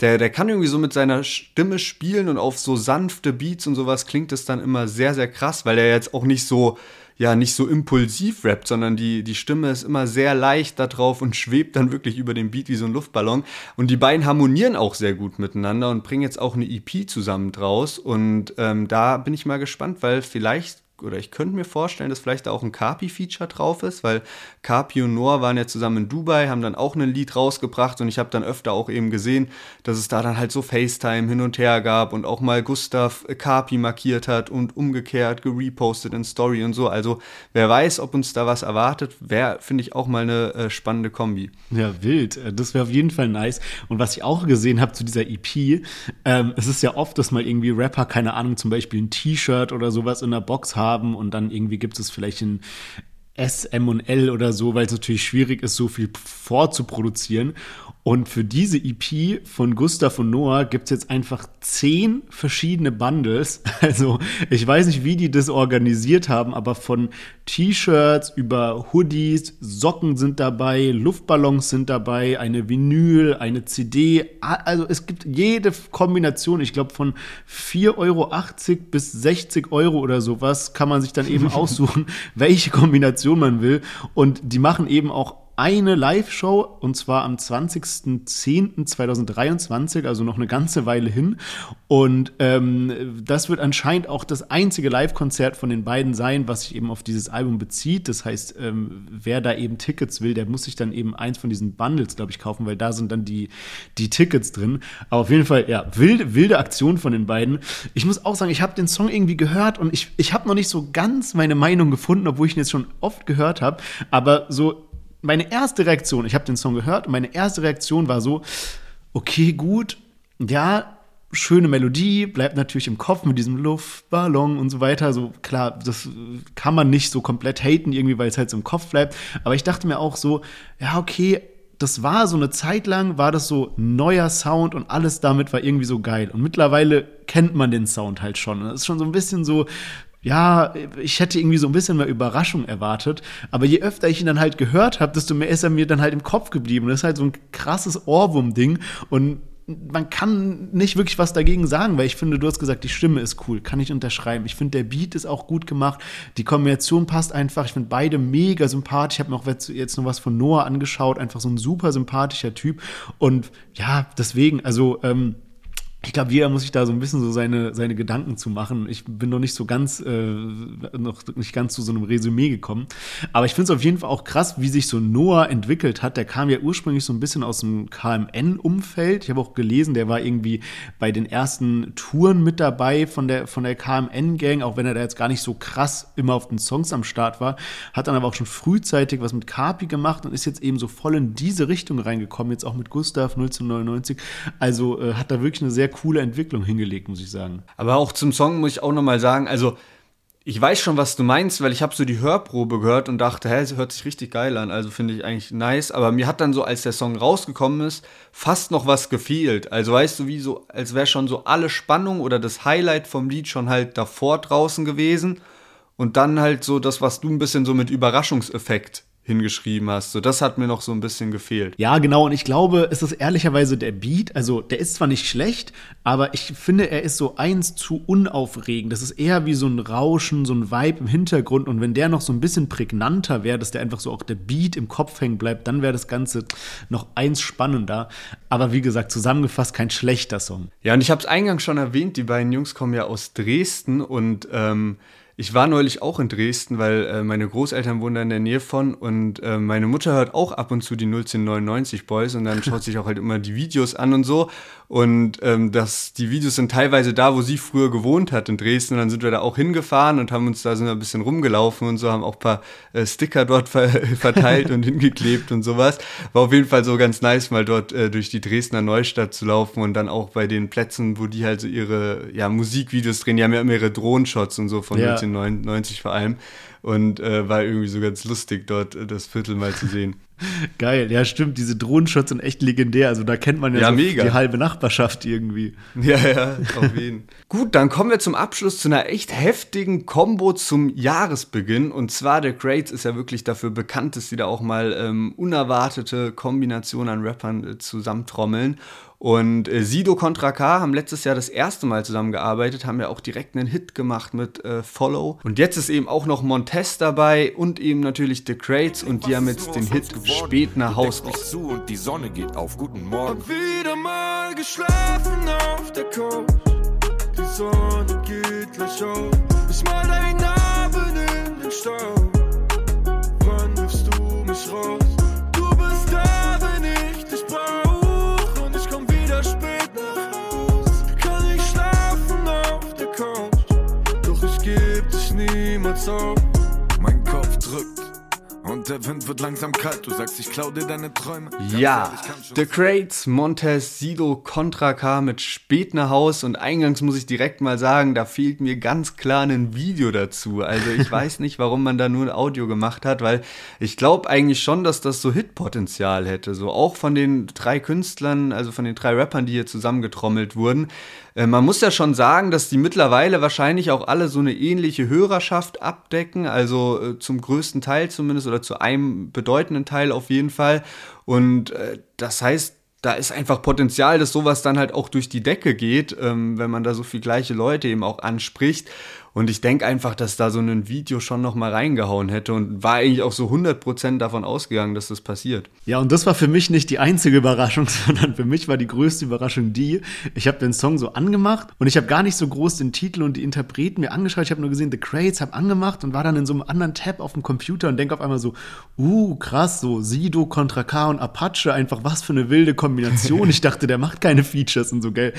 der, der kann irgendwie so mit seiner Stimme spielen und auf so sanfte Beats und sowas klingt es dann immer sehr, sehr krass, weil er jetzt auch nicht so, ja, nicht so impulsiv rappt, sondern die, die Stimme ist immer sehr leicht da drauf und schwebt dann wirklich über den Beat wie so ein Luftballon. Und die beiden harmonieren auch sehr gut miteinander und bringen jetzt auch eine EP zusammen draus. Und ähm, da bin ich mal gespannt, weil vielleicht oder ich könnte mir vorstellen, dass vielleicht da auch ein Carpi-Feature drauf ist, weil Carpi und Noah waren ja zusammen in Dubai, haben dann auch ein Lied rausgebracht und ich habe dann öfter auch eben gesehen, dass es da dann halt so FaceTime hin und her gab und auch mal Gustav Carpi markiert hat und umgekehrt gerepostet in Story und so. Also wer weiß, ob uns da was erwartet, wäre, finde ich, auch mal eine äh, spannende Kombi. Ja, wild. Äh, das wäre auf jeden Fall nice. Und was ich auch gesehen habe zu dieser EP, ähm, es ist ja oft, dass mal irgendwie Rapper, keine Ahnung, zum Beispiel ein T-Shirt oder sowas in der Box haben haben und dann irgendwie gibt es vielleicht ein S, M und L oder so, weil es natürlich schwierig ist, so viel vorzuproduzieren. Und für diese EP von Gustav und Noah gibt's jetzt einfach zehn verschiedene Bundles. Also ich weiß nicht, wie die das organisiert haben, aber von T-Shirts über Hoodies, Socken sind dabei, Luftballons sind dabei, eine Vinyl, eine CD. Also es gibt jede Kombination, ich glaube von 4,80 Euro bis 60 Euro oder sowas, kann man sich dann eben aussuchen, welche Kombination man will. Und die machen eben auch eine Live-Show und zwar am 20.10.2023, also noch eine ganze Weile hin. Und ähm, das wird anscheinend auch das einzige Live-Konzert von den beiden sein, was sich eben auf dieses Album bezieht. Das heißt, ähm, wer da eben Tickets will, der muss sich dann eben eins von diesen Bundles, glaube ich, kaufen, weil da sind dann die, die Tickets drin. Aber auf jeden Fall, ja, wilde, wilde Aktion von den beiden. Ich muss auch sagen, ich habe den Song irgendwie gehört und ich, ich habe noch nicht so ganz meine Meinung gefunden, obwohl ich ihn jetzt schon oft gehört habe. Aber so meine erste Reaktion, ich habe den Song gehört und meine erste Reaktion war so, okay, gut, ja, schöne Melodie, bleibt natürlich im Kopf mit diesem Luftballon und so weiter. So klar, das kann man nicht so komplett haten irgendwie, weil es halt so im Kopf bleibt. Aber ich dachte mir auch so, ja, okay, das war so eine Zeit lang, war das so neuer Sound und alles damit war irgendwie so geil. Und mittlerweile kennt man den Sound halt schon. Das ist schon so ein bisschen so, ja, ich hätte irgendwie so ein bisschen mehr Überraschung erwartet. Aber je öfter ich ihn dann halt gehört habe, desto mehr ist er mir dann halt im Kopf geblieben. Das ist halt so ein krasses Ohrwurm-Ding. Und man kann nicht wirklich was dagegen sagen, weil ich finde, du hast gesagt, die Stimme ist cool, kann ich unterschreiben. Ich finde, der Beat ist auch gut gemacht, die Kombination passt einfach. Ich finde beide mega sympathisch. Ich habe mir auch jetzt noch was von Noah angeschaut, einfach so ein super sympathischer Typ. Und ja, deswegen, also ähm, ich glaube, jeder muss sich da so ein bisschen so seine, seine Gedanken zu machen. Ich bin noch nicht so ganz, äh, noch nicht ganz zu so einem Resümee gekommen. Aber ich finde es auf jeden Fall auch krass, wie sich so Noah entwickelt hat. Der kam ja ursprünglich so ein bisschen aus dem KMN-Umfeld. Ich habe auch gelesen, der war irgendwie bei den ersten Touren mit dabei von der, von der KMN-Gang, auch wenn er da jetzt gar nicht so krass immer auf den Songs am Start war. Hat dann aber auch schon frühzeitig was mit Kapi gemacht und ist jetzt eben so voll in diese Richtung reingekommen. Jetzt auch mit Gustav 1999. Also äh, hat da wirklich eine sehr coole Entwicklung hingelegt, muss ich sagen. Aber auch zum Song muss ich auch nochmal sagen, also ich weiß schon, was du meinst, weil ich habe so die Hörprobe gehört und dachte, hä, sie hört sich richtig geil an, also finde ich eigentlich nice. Aber mir hat dann so, als der Song rausgekommen ist, fast noch was gefehlt. Also weißt du, wie so, als wäre schon so alle Spannung oder das Highlight vom Lied schon halt davor draußen gewesen. Und dann halt so das, was du ein bisschen so mit Überraschungseffekt hingeschrieben hast. So, das hat mir noch so ein bisschen gefehlt. Ja, genau. Und ich glaube, es ist ehrlicherweise der Beat. Also, der ist zwar nicht schlecht, aber ich finde, er ist so eins zu unaufregend. Das ist eher wie so ein Rauschen, so ein Vibe im Hintergrund. Und wenn der noch so ein bisschen prägnanter wäre, dass der einfach so auch der Beat im Kopf hängen bleibt, dann wäre das Ganze noch eins spannender. Aber wie gesagt, zusammengefasst kein schlechter Song. Ja, und ich habe es eingangs schon erwähnt, die beiden Jungs kommen ja aus Dresden und ähm, ich war neulich auch in Dresden, weil äh, meine Großeltern wohnen da in der Nähe von und äh, meine Mutter hört auch ab und zu die 01099 Boys und dann schaut sich auch halt immer die Videos an und so. Und ähm, das, die Videos sind teilweise da, wo sie früher gewohnt hat in Dresden. Und dann sind wir da auch hingefahren und haben uns da so ein bisschen rumgelaufen und so, haben auch ein paar äh, Sticker dort ver verteilt und hingeklebt und sowas. War auf jeden Fall so ganz nice, mal dort äh, durch die Dresdner Neustadt zu laufen und dann auch bei den Plätzen, wo die halt so ihre ja, Musikvideos drehen. Die haben ja immer ihre Drohenshots und so von ja. 1999 vor allem. Und äh, war irgendwie so ganz lustig, dort äh, das Viertel mal zu sehen. Geil, ja stimmt, diese Drohnenshots sind echt legendär. Also da kennt man ja, ja so die halbe Nachbarschaft irgendwie. Ja, ja, auf jeden. Gut, dann kommen wir zum Abschluss zu einer echt heftigen Combo zum Jahresbeginn. Und zwar der Crates ist ja wirklich dafür bekannt, dass sie da auch mal ähm, unerwartete Kombinationen an Rappern äh, zusammentrommeln. Und äh, Sido Contra K haben letztes Jahr das erste Mal zusammengearbeitet, haben ja auch direkt einen Hit gemacht mit äh, Follow. Und jetzt ist eben auch noch Montez dabei und eben natürlich The Crates und die haben jetzt den Hit spät nach Haus zu und die Sonne geht auf. Guten Morgen. Hab wieder mal geschlafen auf der Couch. Die Sonne geht gleich auf. Ich mal deinen Namen in den Staub. Wird langsam kalt, du sagst, ich klau dir deine Träume. Ja, The Crates, Montez, Sido, Contra K mit spät nach Haus und eingangs muss ich direkt mal sagen, da fehlt mir ganz klar ein Video dazu. Also ich weiß nicht, warum man da nur ein Audio gemacht hat, weil ich glaube eigentlich schon, dass das so Hitpotenzial hätte. So auch von den drei Künstlern, also von den drei Rappern, die hier zusammengetrommelt wurden. Äh, man muss ja schon sagen, dass die mittlerweile wahrscheinlich auch alle so eine ähnliche Hörerschaft abdecken, also äh, zum größten Teil zumindest oder zu einem bedeutenden Teil auf jeden Fall. Und äh, das heißt, da ist einfach Potenzial, dass sowas dann halt auch durch die Decke geht, ähm, wenn man da so viel gleiche Leute eben auch anspricht. Und ich denke einfach, dass da so ein Video schon noch mal reingehauen hätte und war eigentlich auch so 100% davon ausgegangen, dass das passiert. Ja, und das war für mich nicht die einzige Überraschung, sondern für mich war die größte Überraschung die, ich habe den Song so angemacht und ich habe gar nicht so groß den Titel und die Interpreten mir angeschaut. Ich habe nur gesehen, The Crates, habe angemacht und war dann in so einem anderen Tab auf dem Computer und denke auf einmal so, uh, krass, so Sido, Contra K und Apache, einfach was für eine wilde Kombination. ich dachte, der macht keine Features und so, gell.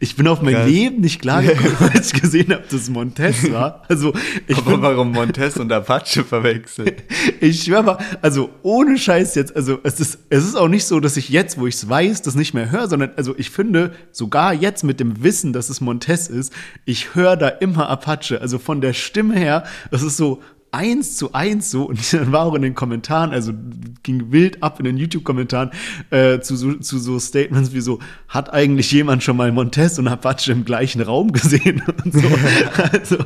Ich bin auf mein Geil. Leben nicht klar gekommen, als ich gesehen habe, das Montez War. Also, ich Aber warum Montez und Apache verwechseln? ich schwör mal, also ohne Scheiß jetzt, also es ist, es ist auch nicht so, dass ich jetzt, wo ich es weiß, das nicht mehr höre, sondern also ich finde, sogar jetzt mit dem Wissen, dass es Montez ist, ich höre da immer Apache. Also von der Stimme her, das ist so, eins zu eins so und dann war auch in den Kommentaren, also ging wild ab in den YouTube-Kommentaren äh, zu, so, zu so Statements wie so, hat eigentlich jemand schon mal Montez und Apache im gleichen Raum gesehen und so. also,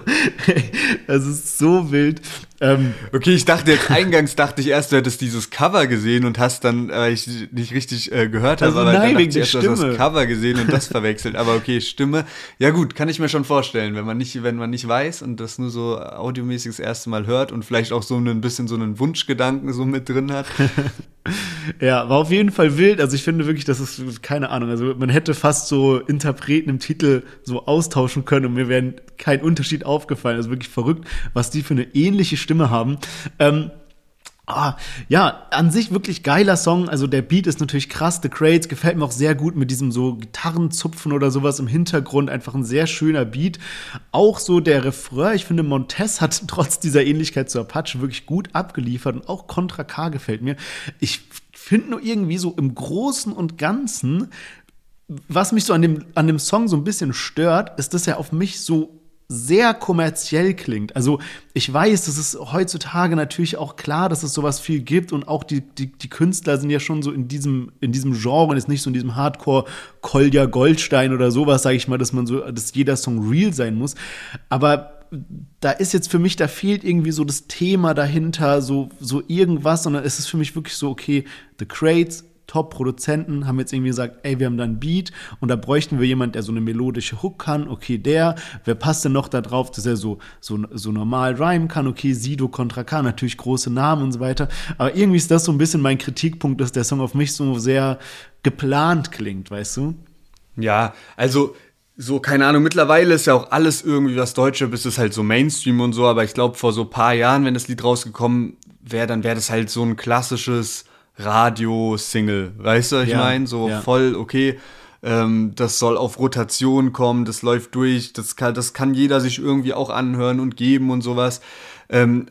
hey, das ist so wild. Ähm, okay, ich dachte jetzt eingangs dachte ich erst, du hättest dieses Cover gesehen und hast dann, äh, ich nicht richtig äh, gehört habe, also aber nein, wegen der erst, Stimme. das Cover gesehen und das verwechselt. Aber okay, Stimme. Ja gut, kann ich mir schon vorstellen, wenn man nicht, wenn man nicht weiß und das nur so audiomäßig das erste Mal hört und vielleicht auch so ein bisschen so einen Wunschgedanken so mit drin hat. ja, war auf jeden Fall wild. Also ich finde wirklich, das ist keine Ahnung. Also man hätte fast so Interpreten im Titel so austauschen können und mir wäre kein Unterschied aufgefallen. Also wirklich verrückt, was die für eine ähnliche Stimme haben. Ähm, Ah, ja, an sich wirklich geiler Song. Also der Beat ist natürlich krass. The Crates gefällt mir auch sehr gut mit diesem so Gitarrenzupfen oder sowas im Hintergrund. Einfach ein sehr schöner Beat. Auch so der Refrain. Ich finde, Montez hat trotz dieser Ähnlichkeit zu Apache wirklich gut abgeliefert und auch Contra K gefällt mir. Ich finde nur irgendwie so im Großen und Ganzen, was mich so an dem, an dem Song so ein bisschen stört, ist, dass er auf mich so sehr kommerziell klingt. Also ich weiß, das ist heutzutage natürlich auch klar, dass es sowas viel gibt und auch die, die, die Künstler sind ja schon so in diesem, in diesem Genre und ist nicht so in diesem Hardcore Kolja Goldstein oder sowas, sage ich mal, dass man so, dass jeder Song real sein muss. Aber da ist jetzt für mich, da fehlt irgendwie so das Thema dahinter, so, so irgendwas, sondern es ist für mich wirklich so, okay, The Crates Top-Produzenten haben jetzt irgendwie gesagt, ey, wir haben da ein Beat und da bräuchten wir jemanden, der so eine melodische Hook kann. Okay, der. Wer passt denn noch da drauf, dass er so, so, so normal rhymen kann? Okay, Sido, Contra K, natürlich große Namen und so weiter. Aber irgendwie ist das so ein bisschen mein Kritikpunkt, dass der Song auf mich so sehr geplant klingt, weißt du? Ja, also so, keine Ahnung, mittlerweile ist ja auch alles irgendwie was Deutsche, bis es halt so Mainstream und so, aber ich glaube, vor so paar Jahren, wenn das Lied rausgekommen wäre, dann wäre das halt so ein klassisches Radio-Single, weißt du, ich ja, meine, so ja. voll, okay, ähm, das soll auf Rotation kommen, das läuft durch, das kann, das kann jeder sich irgendwie auch anhören und geben und sowas. Ähm,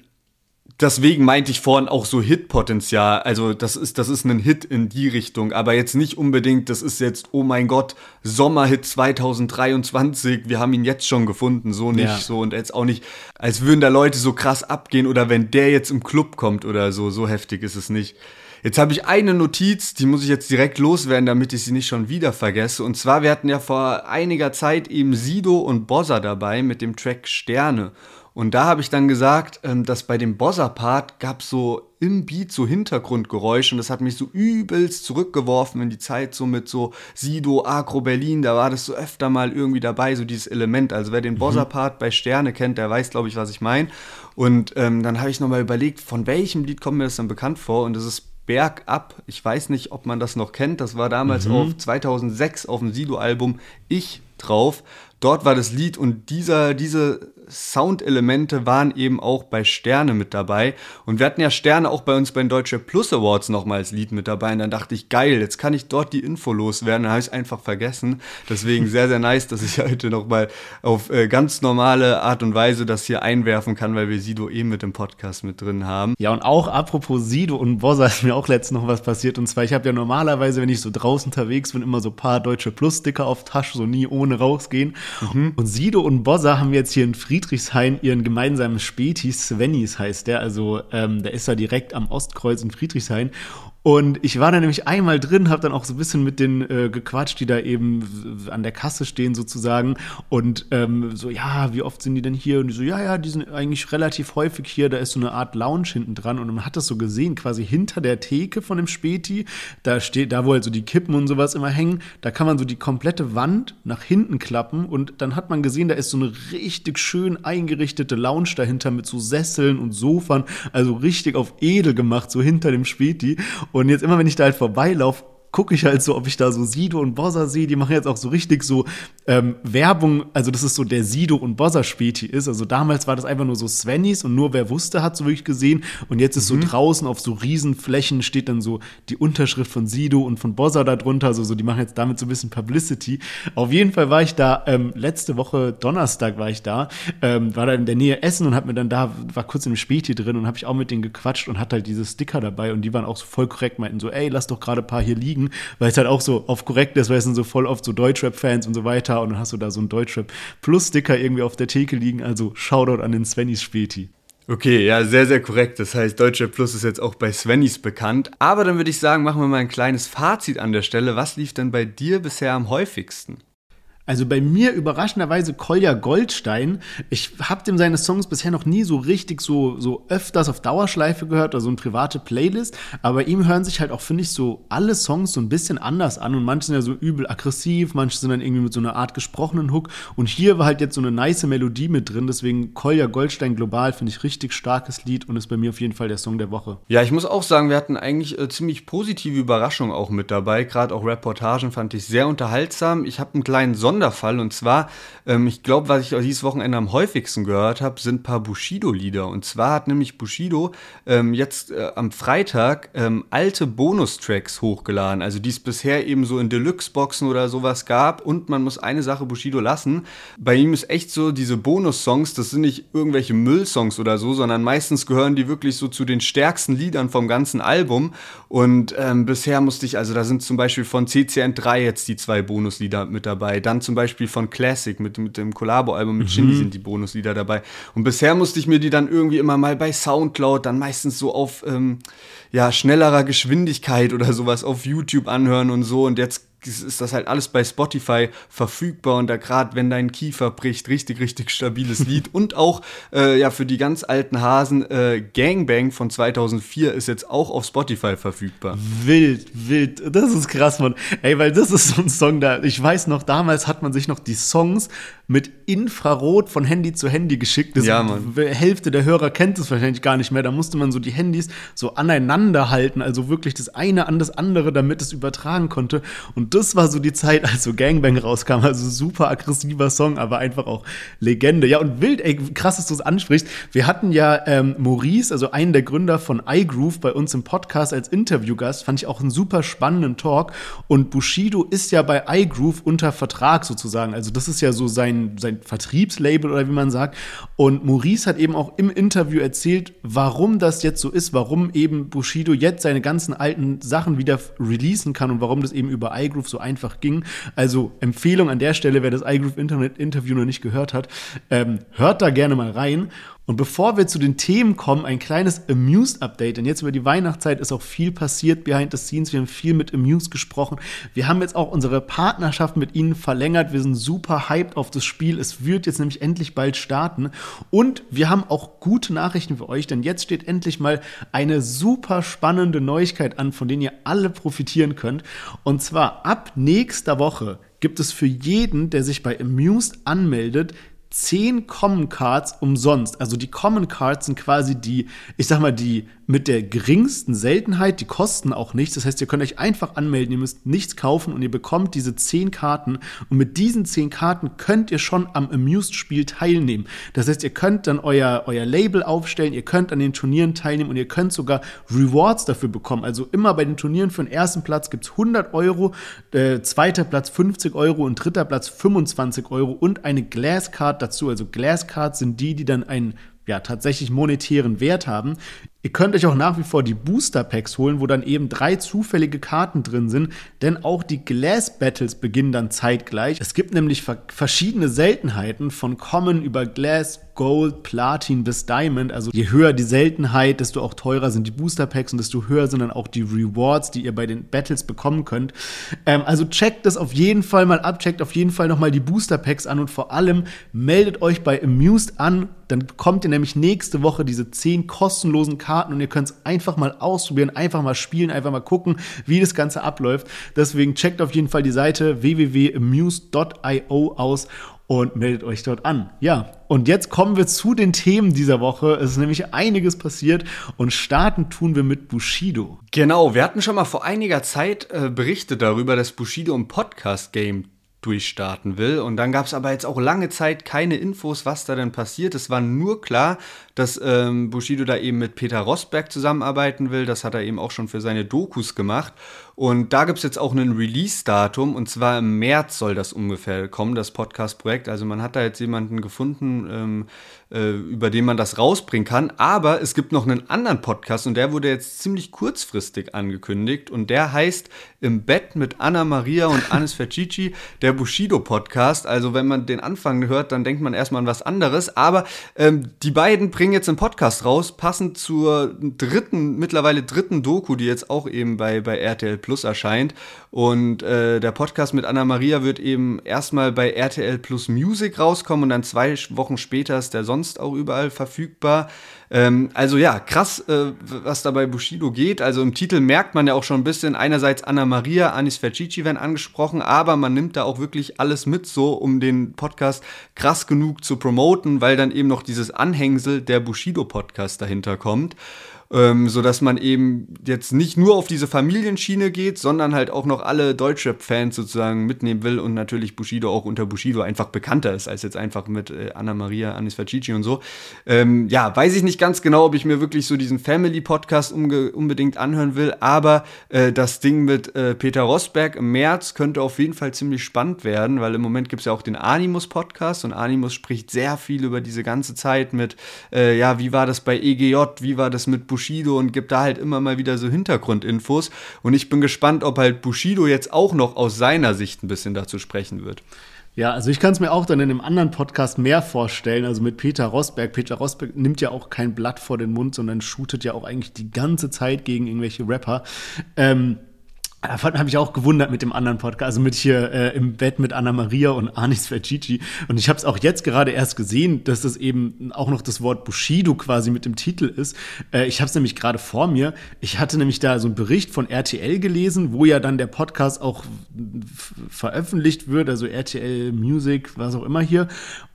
deswegen meinte ich vorhin auch so Hit-Potenzial. Also das ist, das ist ein Hit in die Richtung, aber jetzt nicht unbedingt, das ist jetzt, oh mein Gott, Sommerhit 2023, wir haben ihn jetzt schon gefunden, so nicht, ja. so und jetzt auch nicht, als würden da Leute so krass abgehen oder wenn der jetzt im Club kommt oder so, so heftig ist es nicht. Jetzt habe ich eine Notiz, die muss ich jetzt direkt loswerden, damit ich sie nicht schon wieder vergesse. Und zwar, wir hatten ja vor einiger Zeit eben Sido und Bossa dabei mit dem Track Sterne. Und da habe ich dann gesagt, ähm, dass bei dem Bossa-Part gab so im Beat so Hintergrundgeräusche und das hat mich so übelst zurückgeworfen in die Zeit so mit so Sido, Agro Berlin, da war das so öfter mal irgendwie dabei, so dieses Element. Also wer den mhm. Bossa-Part bei Sterne kennt, der weiß, glaube ich, was ich meine. Und ähm, dann habe ich nochmal überlegt, von welchem Lied kommt mir das dann bekannt vor und das ist Bergab. Ich weiß nicht, ob man das noch kennt. Das war damals mhm. auf 2006 auf dem Sido-Album Ich drauf. Dort war das Lied und dieser, diese Soundelemente waren eben auch bei Sterne mit dabei. Und wir hatten ja Sterne auch bei uns bei den Deutsche Plus Awards nochmal als Lied mit dabei. Und dann dachte ich, geil, jetzt kann ich dort die Info loswerden. Dann habe ich es einfach vergessen. Deswegen sehr, sehr nice, dass ich heute nochmal auf äh, ganz normale Art und Weise das hier einwerfen kann, weil wir Sido eben mit dem Podcast mit drin haben. Ja, und auch apropos Sido und Bossa ist mir auch letztens noch was passiert. Und zwar, ich habe ja normalerweise, wenn ich so draußen unterwegs bin, immer so paar Deutsche Plus-Sticker auf Tasche, so nie ohne rausgehen. Mhm. Und Sido und Bossa haben jetzt hier in Frieden Friedrichshain ihren gemeinsamen Späti, Svennis heißt der, also ähm, der ist da direkt am Ostkreuz in Friedrichshain und ich war da nämlich einmal drin, habe dann auch so ein bisschen mit denen äh, gequatscht, die da eben an der Kasse stehen sozusagen. Und ähm, so, ja, wie oft sind die denn hier? Und die so, ja, ja, die sind eigentlich relativ häufig hier. Da ist so eine Art Lounge hinten dran. Und man hat das so gesehen, quasi hinter der Theke von dem Späti. Da steht, da wo halt so die Kippen und sowas immer hängen, da kann man so die komplette Wand nach hinten klappen. Und dann hat man gesehen, da ist so eine richtig schön eingerichtete Lounge dahinter mit so Sesseln und Sofern. Also richtig auf edel gemacht, so hinter dem Späti. Und jetzt immer, wenn ich da halt vorbeilaufe, gucke ich halt so, ob ich da so Sido und Bozza sehe. Die machen jetzt auch so richtig so ähm, Werbung, also das ist so der Sido und Bozza Späti ist. Also damals war das einfach nur so Svennys und nur wer wusste, hat so wirklich gesehen. Und jetzt ist mhm. so draußen auf so Riesenflächen steht dann so die Unterschrift von Sido und von Bozza da drunter. Also so, die machen jetzt damit so ein bisschen Publicity. Auf jeden Fall war ich da, ähm, letzte Woche Donnerstag war ich da, ähm, war da in der Nähe Essen und hab mir dann da, war kurz in einem Späti drin und habe ich auch mit denen gequatscht und hatte halt diese Sticker dabei und die waren auch so voll korrekt, meinten so, ey, lass doch gerade ein paar hier liegen, weil es halt auch so auf korrekt ist, weil es sind so voll oft so Deutschrap-Fans und so weiter und dann hast du da so ein Deutschrap Plus-Sticker irgendwie auf der Theke liegen, also Shoutout an den Svennys Späti. Okay, ja, sehr, sehr korrekt. Das heißt, Deutsche Plus ist jetzt auch bei Svennys bekannt. Aber dann würde ich sagen, machen wir mal ein kleines Fazit an der Stelle. Was lief denn bei dir bisher am häufigsten? Also bei mir überraschenderweise Kolja Goldstein. Ich habe dem seine Songs bisher noch nie so richtig so, so öfters auf Dauerschleife gehört oder so eine private Playlist. Aber ihm hören sich halt auch, finde ich, so alle Songs so ein bisschen anders an. Und manche sind ja so übel aggressiv, manche sind dann irgendwie mit so einer Art gesprochenen Hook. Und hier war halt jetzt so eine nice Melodie mit drin. Deswegen Kolja Goldstein global finde ich richtig starkes Lied und ist bei mir auf jeden Fall der Song der Woche. Ja, ich muss auch sagen, wir hatten eigentlich äh, ziemlich positive Überraschungen auch mit dabei. Gerade auch Reportagen fand ich sehr unterhaltsam. Ich habe einen kleinen Sonder Sonderfall. Und zwar, ähm, ich glaube, was ich dieses Wochenende am häufigsten gehört habe, sind ein paar Bushido-Lieder. Und zwar hat nämlich Bushido ähm, jetzt äh, am Freitag ähm, alte Bonustracks hochgeladen. Also die es bisher eben so in Deluxe-Boxen oder sowas gab. Und man muss eine Sache Bushido lassen. Bei ihm ist echt so, diese Bonus-Songs, das sind nicht irgendwelche Müllsongs oder so, sondern meistens gehören die wirklich so zu den stärksten Liedern vom ganzen Album. Und ähm, bisher musste ich, also da sind zum Beispiel von CCN3 jetzt die zwei Bonuslieder mit dabei. Dann zum zum Beispiel von Classic mit, mit dem Collabo-Album mit mhm. Shindy sind die Bonuslieder dabei. Und bisher musste ich mir die dann irgendwie immer mal bei Soundcloud, dann meistens so auf ähm, ja, schnellerer Geschwindigkeit oder sowas auf YouTube anhören und so. Und jetzt ist das halt alles bei Spotify verfügbar und da gerade, wenn dein Kiefer bricht, richtig, richtig stabiles Lied. Und auch, äh, ja, für die ganz alten Hasen, äh, Gangbang von 2004 ist jetzt auch auf Spotify verfügbar. Wild, wild. Das ist krass, Mann. Ey, weil das ist so ein Song da. Ich weiß noch, damals hat man sich noch die Songs mit Infrarot von Handy zu Handy geschickt. Das ja, Mann. Hälfte der Hörer kennt es wahrscheinlich gar nicht mehr. Da musste man so die Handys so aneinander halten, also wirklich das eine an das andere, damit es übertragen konnte. Und das war so die Zeit, als so Gangbang rauskam. Also super aggressiver Song, aber einfach auch Legende. Ja, und wild, ey, krass, dass du es ansprichst. Wir hatten ja ähm, Maurice, also einen der Gründer von iGroove, bei uns im Podcast als Interviewgast. Fand ich auch einen super spannenden Talk. Und Bushido ist ja bei iGroove unter Vertrag sozusagen. Also das ist ja so sein, sein Vertriebslabel oder wie man sagt. Und Maurice hat eben auch im Interview erzählt, warum das jetzt so ist, warum eben Bushido jetzt seine ganzen alten Sachen wieder releasen kann und warum das eben über iGroove iGroove so einfach ging. Also Empfehlung an der Stelle, wer das iGroove Internet Interview noch nicht gehört hat, ähm, hört da gerne mal rein. Und bevor wir zu den Themen kommen, ein kleines Amused-Update. Denn jetzt über die Weihnachtszeit ist auch viel passiert behind the scenes. Wir haben viel mit Amused gesprochen. Wir haben jetzt auch unsere Partnerschaft mit ihnen verlängert. Wir sind super hyped auf das Spiel. Es wird jetzt nämlich endlich bald starten. Und wir haben auch gute Nachrichten für euch, denn jetzt steht endlich mal eine super spannende Neuigkeit an, von denen ihr alle profitieren könnt. Und zwar ab nächster Woche gibt es für jeden, der sich bei Amused anmeldet, 10 Common Cards umsonst. Also die Common Cards sind quasi die, ich sag mal, die mit der geringsten Seltenheit, die kosten auch nichts. Das heißt, ihr könnt euch einfach anmelden, ihr müsst nichts kaufen und ihr bekommt diese 10 Karten. Und mit diesen 10 Karten könnt ihr schon am Amused-Spiel teilnehmen. Das heißt, ihr könnt dann euer, euer Label aufstellen, ihr könnt an den Turnieren teilnehmen und ihr könnt sogar Rewards dafür bekommen. Also immer bei den Turnieren für den ersten Platz gibt es 100 Euro, äh, zweiter Platz 50 Euro und dritter Platz 25 Euro und eine Glass Card dazu. Also Glass Cards sind die, die dann einen ja, tatsächlich monetären Wert haben. Ihr könnt euch auch nach wie vor die Booster Packs holen, wo dann eben drei zufällige Karten drin sind, denn auch die Glass Battles beginnen dann zeitgleich. Es gibt nämlich verschiedene Seltenheiten von Common über Glass, Gold, Platin bis Diamond. Also je höher die Seltenheit, desto auch teurer sind die Booster Packs und desto höher sind dann auch die Rewards, die ihr bei den Battles bekommen könnt. Ähm, also checkt das auf jeden Fall mal ab, checkt auf jeden Fall nochmal die Booster Packs an und vor allem meldet euch bei Amused an. Dann bekommt ihr nämlich nächste Woche diese 10 kostenlosen Karten Karten und ihr könnt es einfach mal ausprobieren, einfach mal spielen, einfach mal gucken, wie das Ganze abläuft. Deswegen checkt auf jeden Fall die Seite www.amuse.io aus und meldet euch dort an. Ja, und jetzt kommen wir zu den Themen dieser Woche. Es ist nämlich einiges passiert und starten tun wir mit Bushido. Genau, wir hatten schon mal vor einiger Zeit äh, berichtet darüber, dass Bushido ein Podcast-Game durchstarten will. Und dann gab es aber jetzt auch lange Zeit keine Infos, was da denn passiert. Es war nur klar, dass ähm, Bushido da eben mit Peter Rosberg zusammenarbeiten will. Das hat er eben auch schon für seine Dokus gemacht. Und da gibt es jetzt auch ein Release-Datum und zwar im März soll das ungefähr kommen, das Podcast-Projekt. Also man hat da jetzt jemanden gefunden, ähm, äh, über den man das rausbringen kann. Aber es gibt noch einen anderen Podcast und der wurde jetzt ziemlich kurzfristig angekündigt und der heißt Im Bett mit Anna Maria und Anis Fercici, der Bushido-Podcast. Also wenn man den Anfang hört, dann denkt man erstmal an was anderes. Aber ähm, die beiden bringen jetzt einen Podcast raus, passend zur dritten, mittlerweile dritten Doku, die jetzt auch eben bei, bei RTL Plus erscheint. Und äh, der Podcast mit Anna Maria wird eben erstmal bei RTL Plus Music rauskommen und dann zwei Wochen später ist der sonst auch überall verfügbar. Ähm, also ja, krass, äh, was da bei Bushido geht. Also im Titel merkt man ja auch schon ein bisschen, einerseits Anna Maria, Anis Fercici werden angesprochen, aber man nimmt da auch wirklich alles mit, so um den Podcast krass genug zu promoten, weil dann eben noch dieses Anhängsel der Bushido-Podcast dahinter kommt ähm, so dass man eben jetzt nicht nur auf diese Familienschiene geht, sondern halt auch noch alle Deutschrap-Fans sozusagen mitnehmen will und natürlich Bushido auch unter Bushido einfach bekannter ist als jetzt einfach mit äh, Anna Maria, Anis Facici und so. Ähm, ja, weiß ich nicht ganz genau, ob ich mir wirklich so diesen Family-Podcast unbedingt anhören will, aber äh, das Ding mit äh, Peter Rosberg im März könnte auf jeden Fall ziemlich spannend werden, weil im Moment gibt es ja auch den Animus-Podcast und Animus spricht sehr viel über diese ganze Zeit mit, äh, ja, wie war das bei EGJ, wie war das mit Bushido Bushido und gibt da halt immer mal wieder so Hintergrundinfos. Und ich bin gespannt, ob halt Bushido jetzt auch noch aus seiner Sicht ein bisschen dazu sprechen wird. Ja, also ich kann es mir auch dann in einem anderen Podcast mehr vorstellen, also mit Peter Rosberg. Peter Rosberg nimmt ja auch kein Blatt vor den Mund, sondern shootet ja auch eigentlich die ganze Zeit gegen irgendwelche Rapper. Ähm, Davon habe ich auch gewundert mit dem anderen Podcast, also mit hier äh, im Bett mit Anna Maria und Anis Fercici. Und ich habe es auch jetzt gerade erst gesehen, dass das eben auch noch das Wort Bushido quasi mit dem Titel ist. Äh, ich habe es nämlich gerade vor mir. Ich hatte nämlich da so einen Bericht von RTL gelesen, wo ja dann der Podcast auch veröffentlicht wird, also RTL Music, was auch immer hier.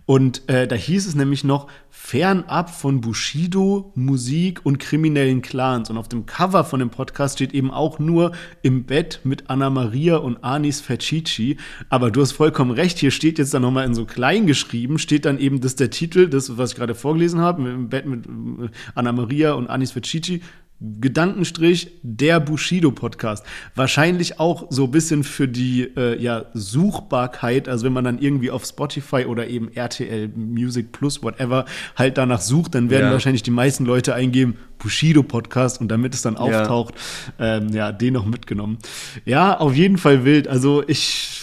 Und äh, da hieß es nämlich noch, fernab von Bushido, Musik und kriminellen Clans. Und auf dem Cover von dem Podcast steht eben auch nur im Bett mit Anna Maria und Anis Fercici. Aber du hast vollkommen recht, hier steht jetzt dann nochmal in so klein geschrieben, steht dann eben, dass der Titel, das, was ich gerade vorgelesen habe, im Bett mit äh, Anna Maria und Anis Fercici, Gedankenstrich der Bushido Podcast. Wahrscheinlich auch so ein bisschen für die äh, ja, Suchbarkeit, also wenn man dann irgendwie auf Spotify oder eben RTL Music Plus, whatever, halt danach sucht, dann werden ja. wahrscheinlich die meisten Leute eingeben, Bushido Podcast und damit es dann auftaucht, ja, ähm, ja den noch mitgenommen. Ja, auf jeden Fall wild. Also ich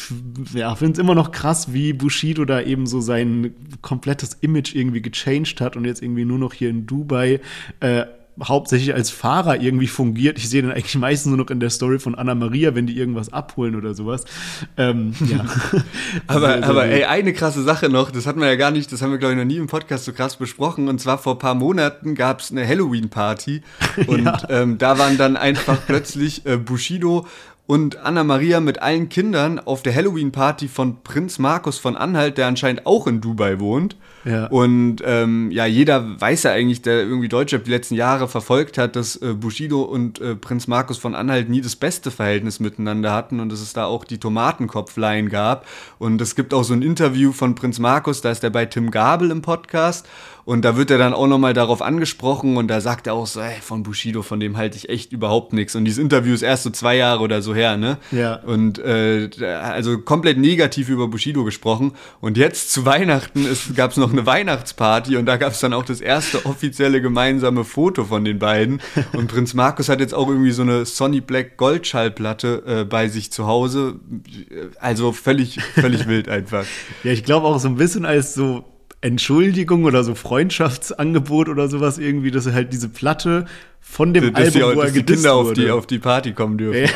ja, finde es immer noch krass, wie Bushido da eben so sein komplettes Image irgendwie gechanged hat und jetzt irgendwie nur noch hier in Dubai äh, hauptsächlich als Fahrer irgendwie fungiert. Ich sehe den eigentlich meistens nur noch in der Story von Anna Maria, wenn die irgendwas abholen oder sowas. Ähm, ja. aber, sehr aber ey, eine krasse Sache noch, das hatten wir ja gar nicht, das haben wir, glaube ich, noch nie im Podcast so krass besprochen. Und zwar vor ein paar Monaten gab es eine Halloween-Party und ja. ähm, da waren dann einfach plötzlich äh, Bushido und Anna Maria mit allen Kindern auf der Halloween-Party von Prinz Markus von Anhalt, der anscheinend auch in Dubai wohnt. Ja. Und ähm, ja, jeder weiß ja eigentlich, der irgendwie Deutschrap die letzten Jahre verfolgt hat, dass äh, Bushido und äh, Prinz Markus von Anhalt nie das beste Verhältnis miteinander hatten und dass es da auch die Tomatenkopfleihen gab. Und es gibt auch so ein Interview von Prinz Markus, da ist er bei Tim Gabel im Podcast und da wird er dann auch nochmal darauf angesprochen und da sagt er auch so, ey, von Bushido, von dem halte ich echt überhaupt nichts. Und dieses Interview ist erst so zwei Jahre oder so her, ne? Ja. Und äh, also komplett negativ über Bushido gesprochen. Und jetzt zu Weihnachten gab es noch eine Weihnachtsparty und da gab es dann auch das erste offizielle gemeinsame Foto von den beiden. Und Prinz Markus hat jetzt auch irgendwie so eine Sonny Black Goldschallplatte äh, bei sich zu Hause. Also völlig, völlig wild einfach. Ja, ich glaube auch so ein bisschen als so Entschuldigung oder so Freundschaftsangebot oder sowas irgendwie, dass er halt diese Platte von dem dass Album, die, wo er dass die Kinder auf die, auf die Party kommen dürfen.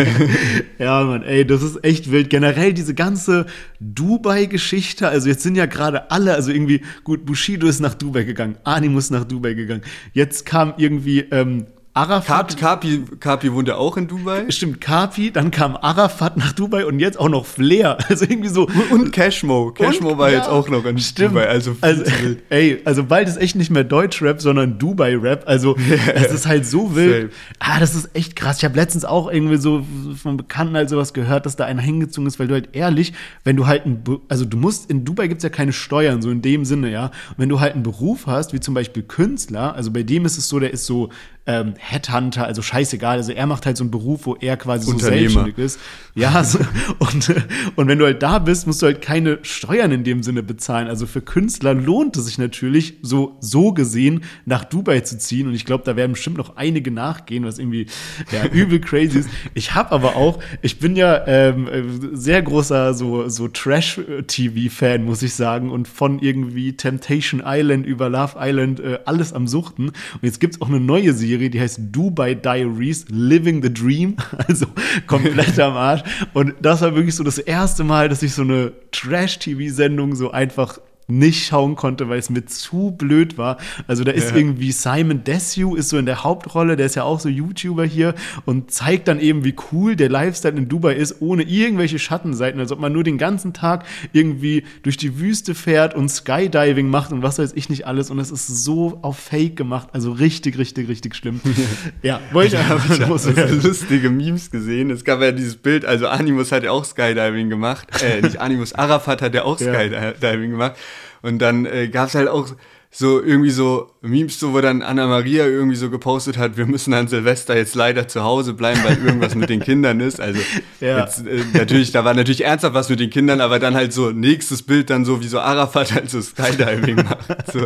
ja, Mann, ey, das ist echt wild. Generell diese ganze Dubai-Geschichte, also jetzt sind ja gerade alle, also irgendwie, gut, Bushido ist nach Dubai gegangen, Animus nach Dubai gegangen. Jetzt kam irgendwie ähm, Arafat. Kapi, Kapi wohnt ja auch in Dubai. Stimmt, Kapi, dann kam Arafat nach Dubai und jetzt auch noch Flair. Also irgendwie so. Und Cashmo. Cashmo war ja, jetzt auch noch in stimmt. Dubai. Also, Also, ey, also bald ist echt nicht mehr Deutschrap, sondern Dubai-Rap. Also, es ist halt so wild. Ah, das ist echt krass. Ich habe letztens auch irgendwie so von Bekannten halt sowas gehört, dass da einer hingezogen ist, weil du halt ehrlich, wenn du halt ein, also du musst, in Dubai gibt's ja keine Steuern, so in dem Sinne, ja. Und wenn du halt einen Beruf hast, wie zum Beispiel Künstler, also bei dem ist es so, der ist so ähm, Headhunter, also scheißegal. Also er macht halt so einen Beruf, wo er quasi so selbstständig ist. Ja, so, und, und wenn du halt da bist, musst du halt keine Steuern in dem Sinne bezahlen. Also für Künstler lohnt es sich natürlich, so, so gesehen, nach Dubai zu ziehen. Und ich glaube, da werden bestimmt noch einige nachgehen, was irgendwie ja, übel crazy ist. Ich habe aber auch, ich bin ja ähm, äh, sehr großer so, so Trash-TV-Fan, muss ich sagen. Und von irgendwie Temptation Island über Love Island äh, alles am Suchten. Und jetzt gibt's auch eine neue Serie, die heißt Dubai Diaries, Living the Dream. Also komplett am Arsch. Und das war wirklich so das erste Mal, dass ich so eine Trash-TV-Sendung so einfach nicht schauen konnte, weil es mir zu blöd war. Also da ist Ja. irgendwie Simon Desue ist so in der Hauptrolle, der ist ja auch so YouTuber hier und zeigt dann eben, wie cool der Lifestyle in Dubai ist, ohne irgendwelche Schattenseiten, als ob man nur den ganzen Tag irgendwie durch die Wüste fährt und Skydiving macht und was weiß ich nicht alles und es ist so auf Fake gemacht, also richtig, richtig, richtig schlimm. ja, wollte ich einfach habe loswerden. so lustige Memes gesehen. Es gab ja dieses Bild, also Animus hat ja auch Skydiving gemacht. Äh, nicht Animus, Arafat hat ja auch Ja. Skydiving gemacht. Und dann äh, gab es halt auch so irgendwie so Memes, so, wo dann Anna Maria irgendwie so gepostet hat, wir müssen an Silvester jetzt leider zu Hause bleiben, weil irgendwas mit den Kindern ist. Also Ja. jetzt, äh, natürlich, da war natürlich ernsthaft was mit den Kindern, aber dann halt so nächstes Bild dann so, wie so Arafat halt so Skydiving macht. So,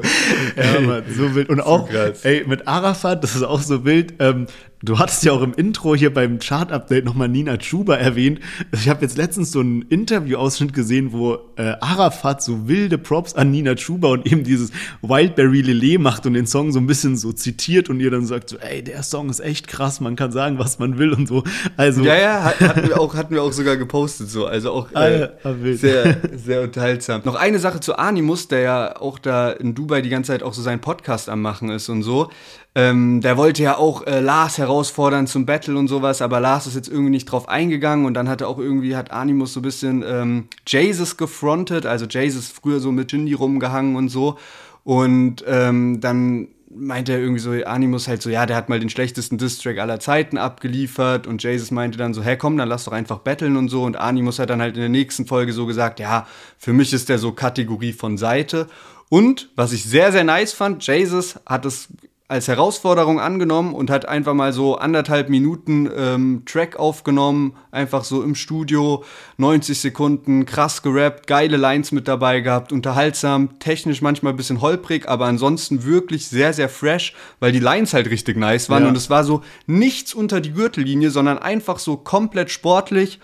Ja, Mann, so wild. Und auch, krass. ey, mit Arafat, das ist auch so wild. Ähm, du hattest ja auch im Intro hier beim Chart-Update nochmal Nina Chuba erwähnt. Ich habe jetzt letztens so einen Interview-Ausschnitt gesehen, wo äh, Arafat so wilde Props an Nina Chuba und eben dieses Wildberry Lillet macht und den Song so ein bisschen so zitiert und ihr dann sagt so, ey, der Song ist echt krass, man kann sagen, was man will und so. Also, Ja, ja, hat- hatten wir auch, hatten wir auch sogar gepostet so. Also auch äh, ah, sehr, sehr unterhaltsam. Noch eine Sache zu Animus, der ja auch da in Dubai die ganze Zeit auch so seinen Podcast am machen ist und so. Ähm, der wollte ja auch äh, Lars herausfordern zum Battle und sowas, aber Lars ist jetzt irgendwie nicht drauf eingegangen und dann hat er auch irgendwie, hat Animus so ein bisschen ähm, Jesus gefrontet, also Jesus früher so mit Jindy rumgehangen und so. Und ähm, dann meinte er irgendwie so, Animus halt so, ja, der hat mal den schlechtesten Distrack aller Zeiten abgeliefert und Jesus meinte dann so, hä, komm, dann lass doch einfach battlen und so und Animus hat dann halt in der nächsten Folge so gesagt, ja, für mich ist der so Kategorie von Seite und was ich sehr, sehr nice fand, Jesus hat es als Herausforderung angenommen und hat einfach mal so anderthalb Minuten ähm, Track aufgenommen, einfach so im Studio, 90 Sekunden, krass gerappt, geile Lines mit dabei gehabt, unterhaltsam, technisch manchmal ein bisschen holprig, aber ansonsten wirklich sehr, sehr fresh, weil die Lines halt richtig nice waren Ja. und es war so nichts unter die Gürtellinie, sondern einfach so komplett sportlich.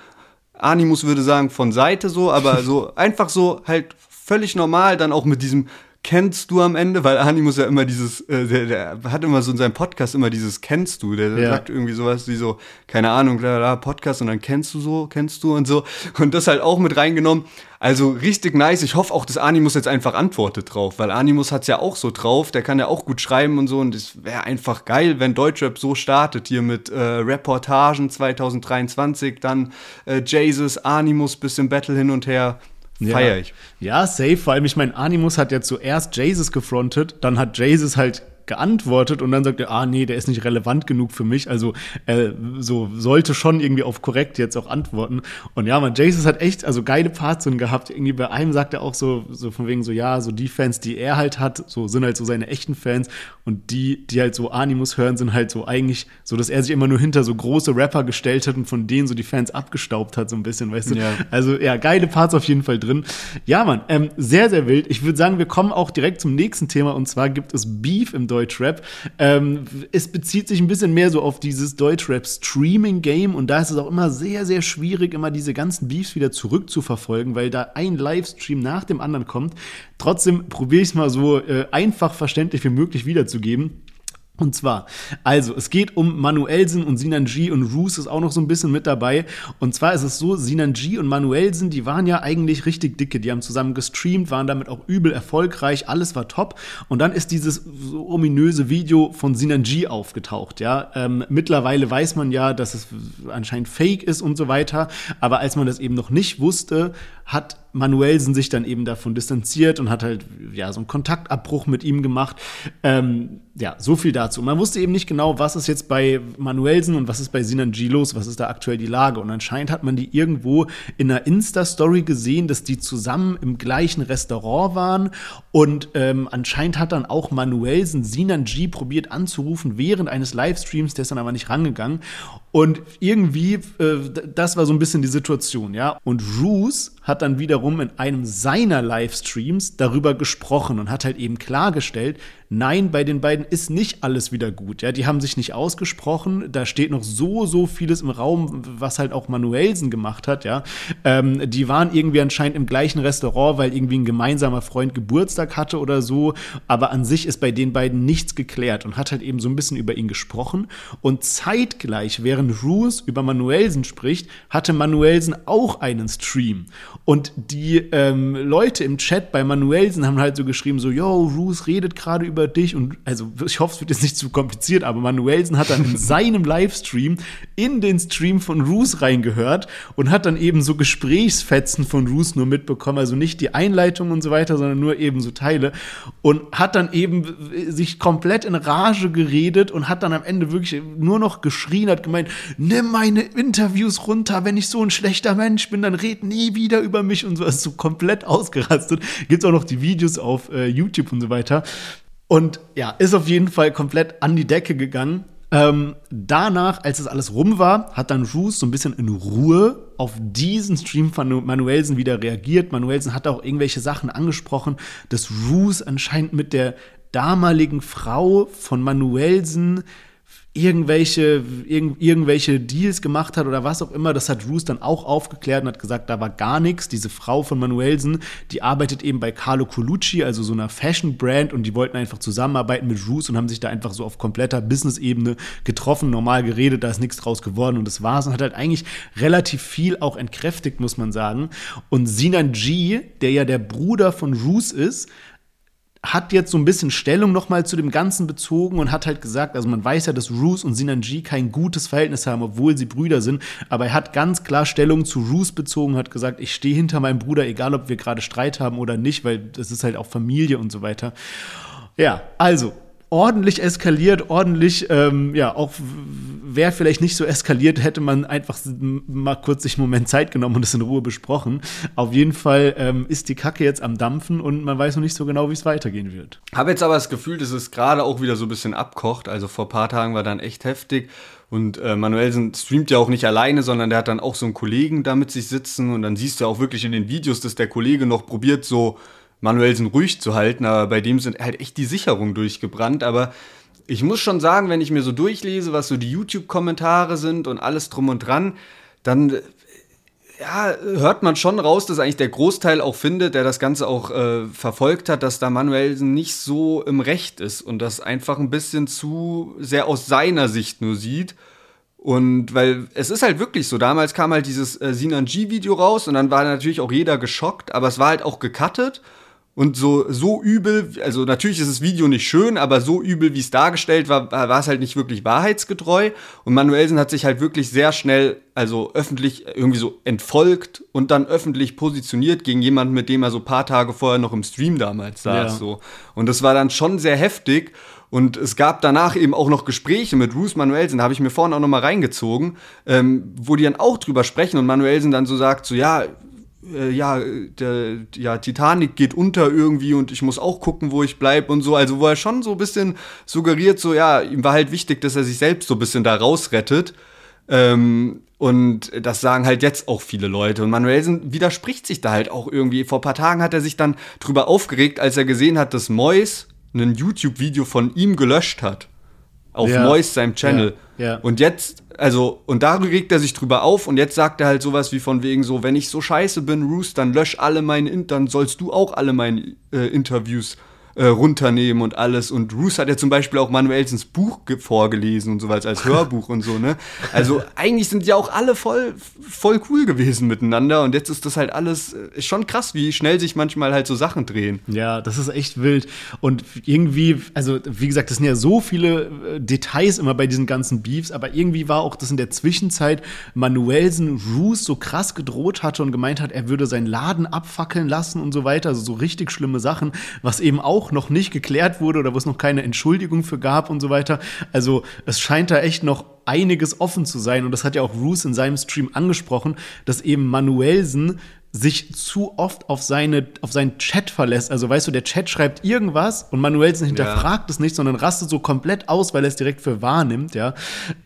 Animus würde sagen von Seite so, aber so einfach so halt völlig normal, dann auch mit diesem kennst du am Ende, weil Animus ja immer dieses, äh, der, der hat immer so in seinem Podcast immer dieses kennst du, der Ja. sagt irgendwie sowas wie so, keine Ahnung, bla, bla, Podcast und dann kennst du so, kennst du und so und das halt auch mit reingenommen. Also richtig nice. Ich hoffe auch, dass Animus jetzt einfach antwortet drauf, weil Animus hat's ja auch so drauf, der kann ja auch gut schreiben und so und es wäre einfach geil, wenn Deutschrap so startet hier mit äh, Reportagen 2023, dann äh, Jesus, Animus, bisschen Battle hin und her. Feier ich. Ja, safe. Vor allem, ich meine, Animus hat ja zuerst Jesus gefrontet, dann hat Jesus halt geantwortet und dann sagt er, ah nee, der ist nicht relevant genug für mich. Also äh, so sollte schon irgendwie auf korrekt jetzt auch antworten. Und ja, man, Jesus hat echt also geile Parts drin gehabt. Irgendwie bei einem sagt er auch so so von wegen so ja, so die Fans, die er halt hat, so sind halt so seine echten Fans und die die halt so Animus hören, sind halt so eigentlich so, dass er sich immer nur hinter so große Rapper gestellt hat und von denen so die Fans abgestaubt hat so ein bisschen, weißt du? Ja. Also ja, geile Parts auf jeden Fall drin. Ja, Mann, ähm, sehr, sehr wild. Ich würde sagen, wir kommen auch direkt zum nächsten Thema und zwar gibt es Beef im Deutschrap. Ähm, es bezieht sich ein bisschen mehr so auf dieses Deutschrap-Streaming-Game und da ist es auch immer sehr, sehr schwierig, immer diese ganzen Beefs wieder zurückzuverfolgen, weil da ein Livestream nach dem anderen kommt. Trotzdem probiere ich es mal so äh, einfach verständlich wie möglich wiederzugeben. Und zwar, also, es geht um Manuelsen und Sinanji und Roos ist auch noch so ein bisschen mit dabei. Und zwar ist es so, Sinanji und Manuelsen, die waren ja eigentlich richtig dicke. Die haben zusammen gestreamt, waren damit auch übel erfolgreich, alles war top. Und dann ist dieses so ominöse Video von Sinanji aufgetaucht, ja. Ähm, mittlerweile weiß man ja, dass es anscheinend fake ist und so weiter. Aber als man das eben noch nicht wusste, hat Manuelsen sich dann eben davon distanziert und hat halt ja so einen Kontaktabbruch mit ihm gemacht. Ähm, ja, so viel dazu. Man wusste eben nicht genau, was ist jetzt bei Manuelsen und was ist bei Sinan G los, was ist da aktuell die Lage. Und anscheinend hat man die irgendwo in einer Insta-Story gesehen, dass die zusammen im gleichen Restaurant waren. Und ähm, anscheinend hat dann auch Manuelsen Sinan G probiert anzurufen während eines Livestreams, der ist dann aber nicht rangegangen. Und irgendwie, äh, das war so ein bisschen die Situation, ja. Und Roos hat dann wiederum in einem seiner Livestreams darüber gesprochen und hat halt eben klargestellt, nein, bei den beiden ist nicht alles wieder gut. Ja, die haben sich nicht ausgesprochen. Da steht noch so, so vieles im Raum, was halt auch Manuelsen gemacht hat. Ja, ähm, die waren irgendwie anscheinend im gleichen Restaurant, weil irgendwie ein gemeinsamer Freund Geburtstag hatte oder so. Aber an sich ist bei den beiden nichts geklärt und hat halt eben so ein bisschen über ihn gesprochen. Und zeitgleich, während Roos über Manuelsen spricht, hatte Manuelsen auch einen Stream. Und die ähm, Leute im Chat bei Manuelsen haben halt so geschrieben, so, yo, Roos redet gerade über dich. Und also ich hoffe, es wird jetzt nicht zu kompliziert, aber Manuelsen hat dann in seinem Livestream in den Stream von Roos reingehört und hat dann eben so Gesprächsfetzen von Roos nur mitbekommen. Also nicht die Einleitung und so weiter, sondern nur eben so Teile. Und hat dann eben sich komplett in Rage geredet und hat dann am Ende wirklich nur noch geschrien, hat gemeint, nimm meine Interviews runter, wenn ich so ein schlechter Mensch bin, dann red nie wieder über mich und so, ist so komplett ausgerastet. Gibt's auch noch die Videos auf äh, YouTube und so weiter. Und ja, ist auf jeden Fall komplett an die Decke gegangen. Ähm, danach, als das alles rum war, hat dann Roos so ein bisschen in Ruhe auf diesen Stream von Manuelsen wieder reagiert. Manuelsen hat auch irgendwelche Sachen angesprochen, dass Roos anscheinend mit der damaligen Frau von Manuelsen irgendwelche, irg irgendwelche Deals gemacht hat oder was auch immer. Das hat Roos dann auch aufgeklärt und hat gesagt, da war gar nichts. Diese Frau von Manuelsen, die arbeitet eben bei Carlo Colucci, also so einer Fashion-Brand und die wollten einfach zusammenarbeiten mit Roos und haben sich da einfach so auf kompletter Business-Ebene getroffen, normal geredet, da ist nichts draus geworden und das war's und hat halt eigentlich relativ viel auch entkräftigt, muss man sagen. Und Sinan G, der ja der Bruder von Roos ist, hat jetzt so ein bisschen Stellung nochmal zu dem Ganzen bezogen und hat halt gesagt, also man weiß ja, dass Roos und Sinanji kein gutes Verhältnis haben, obwohl sie Brüder sind, aber er hat ganz klar Stellung zu Roos bezogen, hat gesagt, ich stehe hinter meinem Bruder, egal ob wir gerade Streit haben oder nicht, weil das ist halt auch Familie und so weiter. Ja, also ordentlich eskaliert, ordentlich, ähm, ja, auch wäre vielleicht nicht so eskaliert, hätte man einfach mal kurz sich einen Moment Zeit genommen und es in Ruhe besprochen. Auf jeden Fall ähm, ist die Kacke jetzt am Dampfen und man weiß noch nicht so genau, wie es weitergehen wird. Habe jetzt aber das Gefühl, dass es gerade auch wieder so ein bisschen abkocht. Also vor ein paar Tagen war dann echt heftig. Und äh, Manuelsen streamt ja auch nicht alleine, sondern der hat dann auch so einen Kollegen da mit sich sitzen. Und dann siehst du auch wirklich in den Videos, dass der Kollege noch probiert, so Manuelsen ruhig zu halten, aber bei dem sind halt echt die Sicherungen durchgebrannt. Aber ich muss schon sagen, wenn ich mir so durchlese, was so die YouTube-Kommentare sind und alles drum und dran, dann ja, hört man schon raus, dass eigentlich der Großteil auch findet, der das Ganze auch äh, verfolgt hat, dass da Manuelsen nicht so im Recht ist und das einfach ein bisschen zu sehr aus seiner Sicht nur sieht. Und weil es ist halt wirklich so, damals kam halt dieses äh, Sinan G-Video raus und dann war natürlich auch jeder geschockt, aber es war halt auch gecuttet und so, so übel, also natürlich ist das Video nicht schön, aber so übel, wie es dargestellt war, war es halt nicht wirklich wahrheitsgetreu. Und Manuelsen hat sich halt wirklich sehr schnell, also öffentlich irgendwie so entfolgt und dann öffentlich positioniert gegen jemanden, mit dem er so paar Tage vorher noch im Stream damals saß. Ja. So. Und das war dann schon sehr heftig. Und es gab danach eben auch noch Gespräche mit Bruce Manuelsen, da habe ich mir vorhin auch noch mal reingezogen, ähm, wo die dann auch drüber sprechen und Manuelsen dann so sagt, so ja, äh, ja, der, ja, Titanic geht unter irgendwie und ich muss auch gucken, wo ich bleibe und so. Also, wo er schon so ein bisschen suggeriert, so, ja, ihm war halt wichtig, dass er sich selbst so ein bisschen da rausrettet. Ähm, und das sagen halt jetzt auch viele Leute. Und Manuelsen widerspricht sich da halt auch irgendwie. Vor ein paar Tagen hat er sich dann drüber aufgeregt, als er gesehen hat, dass Mois ein YouTube-Video von ihm gelöscht hat. Auf ja. Mois, seinem Channel. Ja. Ja. Und jetzt also, und da regt er sich drüber auf und jetzt sagt er halt sowas wie von wegen so, wenn ich so scheiße bin, Roos, dann lösch alle meine, dann sollst du auch alle meine äh, Interviews äh, runternehmen und alles. Und Roos hat ja zum Beispiel auch Manuelsens Buch vorgelesen und so weiter als Hörbuch und so, ne? Also eigentlich sind ja auch alle voll, voll cool gewesen miteinander und jetzt ist das halt alles äh, schon krass, wie schnell sich manchmal halt so Sachen drehen. Ja, das ist echt wild. Und irgendwie, also wie gesagt, das sind ja so viele äh, Details immer bei diesen ganzen Beefs, aber irgendwie war auch das in der Zwischenzeit Manuelsen Roos so krass gedroht hatte und gemeint hat, er würde seinen Laden abfackeln lassen und so weiter. Also so richtig schlimme Sachen, was eben auch noch nicht geklärt wurde oder wo es noch keine Entschuldigung für gab und so weiter. Also es scheint da echt noch einiges offen zu sein. Und das hat ja auch Roos in seinem Stream angesprochen, dass eben Manuelsen sich zu oft auf seine auf seinen Chat verlässt. Also weißt du, der Chat schreibt irgendwas und Manuelsen hinterfragt ja. es nicht, sondern rastet so komplett aus, weil er es direkt für wahr nimmt, ja.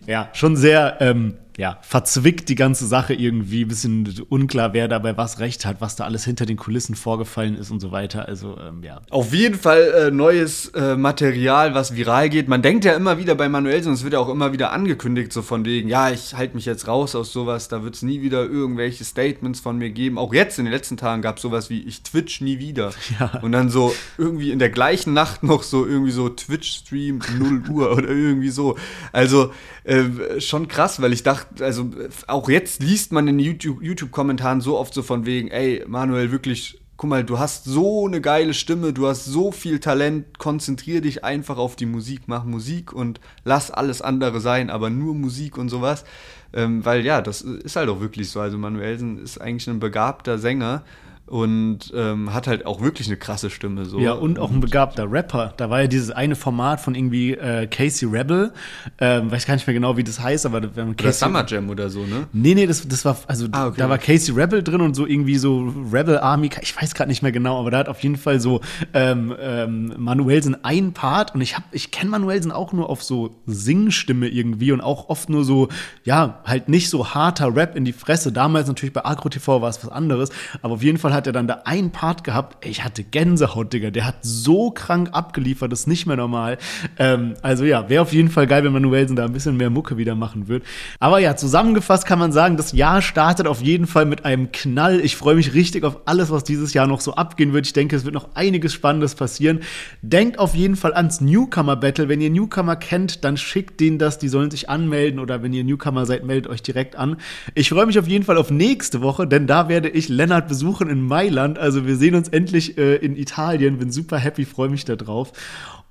Ja, schon sehr ähm, ja, verzwickt die ganze Sache irgendwie, ein bisschen unklar, wer dabei was recht hat, was da alles hinter den Kulissen vorgefallen ist und so weiter. Also, ähm, ja. Auf jeden Fall äh, neues äh, Material, was viral geht. Man denkt ja immer wieder bei Manuelsen, es wird ja auch immer wieder angekündigt, so von wegen, ja, ich halte mich jetzt raus aus sowas, da wird es nie wieder irgendwelche Statements von mir geben. Auch jetzt in den letzten Tagen gab es sowas wie, ich twitch nie wieder. Ja. Und dann so irgendwie in der gleichen Nacht noch so irgendwie so Twitch-Stream 0 Uhr oder irgendwie so. Also äh, schon krass, weil ich dachte, also auch jetzt liest man in YouTube-Kommentaren YouTube so oft so von wegen, ey, Manuel, wirklich, guck mal, du hast so eine geile Stimme, du hast so viel Talent, konzentrier dich einfach auf die Musik, mach Musik und lass alles andere sein, aber nur Musik und sowas. Ähm, weil ja, das ist halt auch wirklich so. Also Manuelsen ist eigentlich ein begabter Sänger und ähm, hat halt auch wirklich eine krasse Stimme. So. Ja, und auch ein begabter Rapper. Da war ja dieses eine Format von irgendwie äh, Casey Rebel, ähm, weiß gar nicht mehr genau, wie das heißt, aber wenn Casey, oder Summer Jam oder so, ne? Nee, nee, das, das war, also ah, okay. da war Casey Rebel drin und so irgendwie so Rebel Army, ich weiß gerade nicht mehr genau, aber da hat auf jeden Fall so ähm, ähm, Manuelsen ein Part und ich hab, ich kenne Manuelsen auch nur auf so Singstimme irgendwie und auch oft nur so, ja, halt nicht so harter Rap in die Fresse. Damals natürlich bei Agro TV war es was anderes, aber auf jeden Fall hat er dann da einen Part gehabt, ich hatte Gänsehaut, Digga. Der hat so krank abgeliefert, das ist nicht mehr normal. Ähm, also ja, wäre auf jeden Fall geil, wenn Manuelsen da ein bisschen mehr Mucke wieder machen würde. Aber ja, zusammengefasst kann man sagen, das Jahr startet auf jeden Fall mit einem Knall. Ich freue mich richtig auf alles, was dieses Jahr noch so abgehen wird. Ich denke, es wird noch einiges Spannendes passieren. Denkt auf jeden Fall ans Newcomer-Battle. Wenn ihr Newcomer kennt, dann schickt denen das, die sollen sich anmelden oder wenn ihr Newcomer seid, meldet euch direkt an. Ich freue mich auf jeden Fall auf nächste Woche, denn da werde ich Lennart besuchen in Mailand. Also wir sehen uns endlich äh, in Italien. Bin super happy, freue mich da drauf.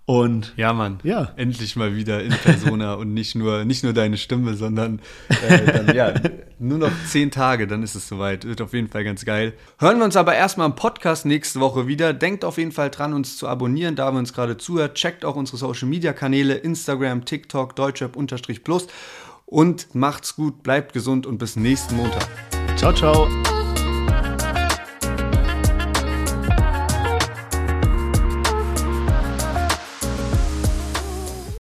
Und ja, Mann, ja. endlich mal wieder in Persona und nicht nur, nicht nur deine Stimme, sondern äh, dann, ja, nur noch zehn Tage, dann ist es soweit. Wird auf jeden Fall ganz geil. Hören wir uns aber erstmal im Podcast nächste Woche wieder. Denkt auf jeden Fall dran, uns zu abonnieren, da wir uns gerade zuhört. Checkt auch unsere Social Media Kanäle, Instagram, TikTok, Deutschrap-Plus und macht's gut, bleibt gesund und bis nächsten Montag. Ciao, ciao.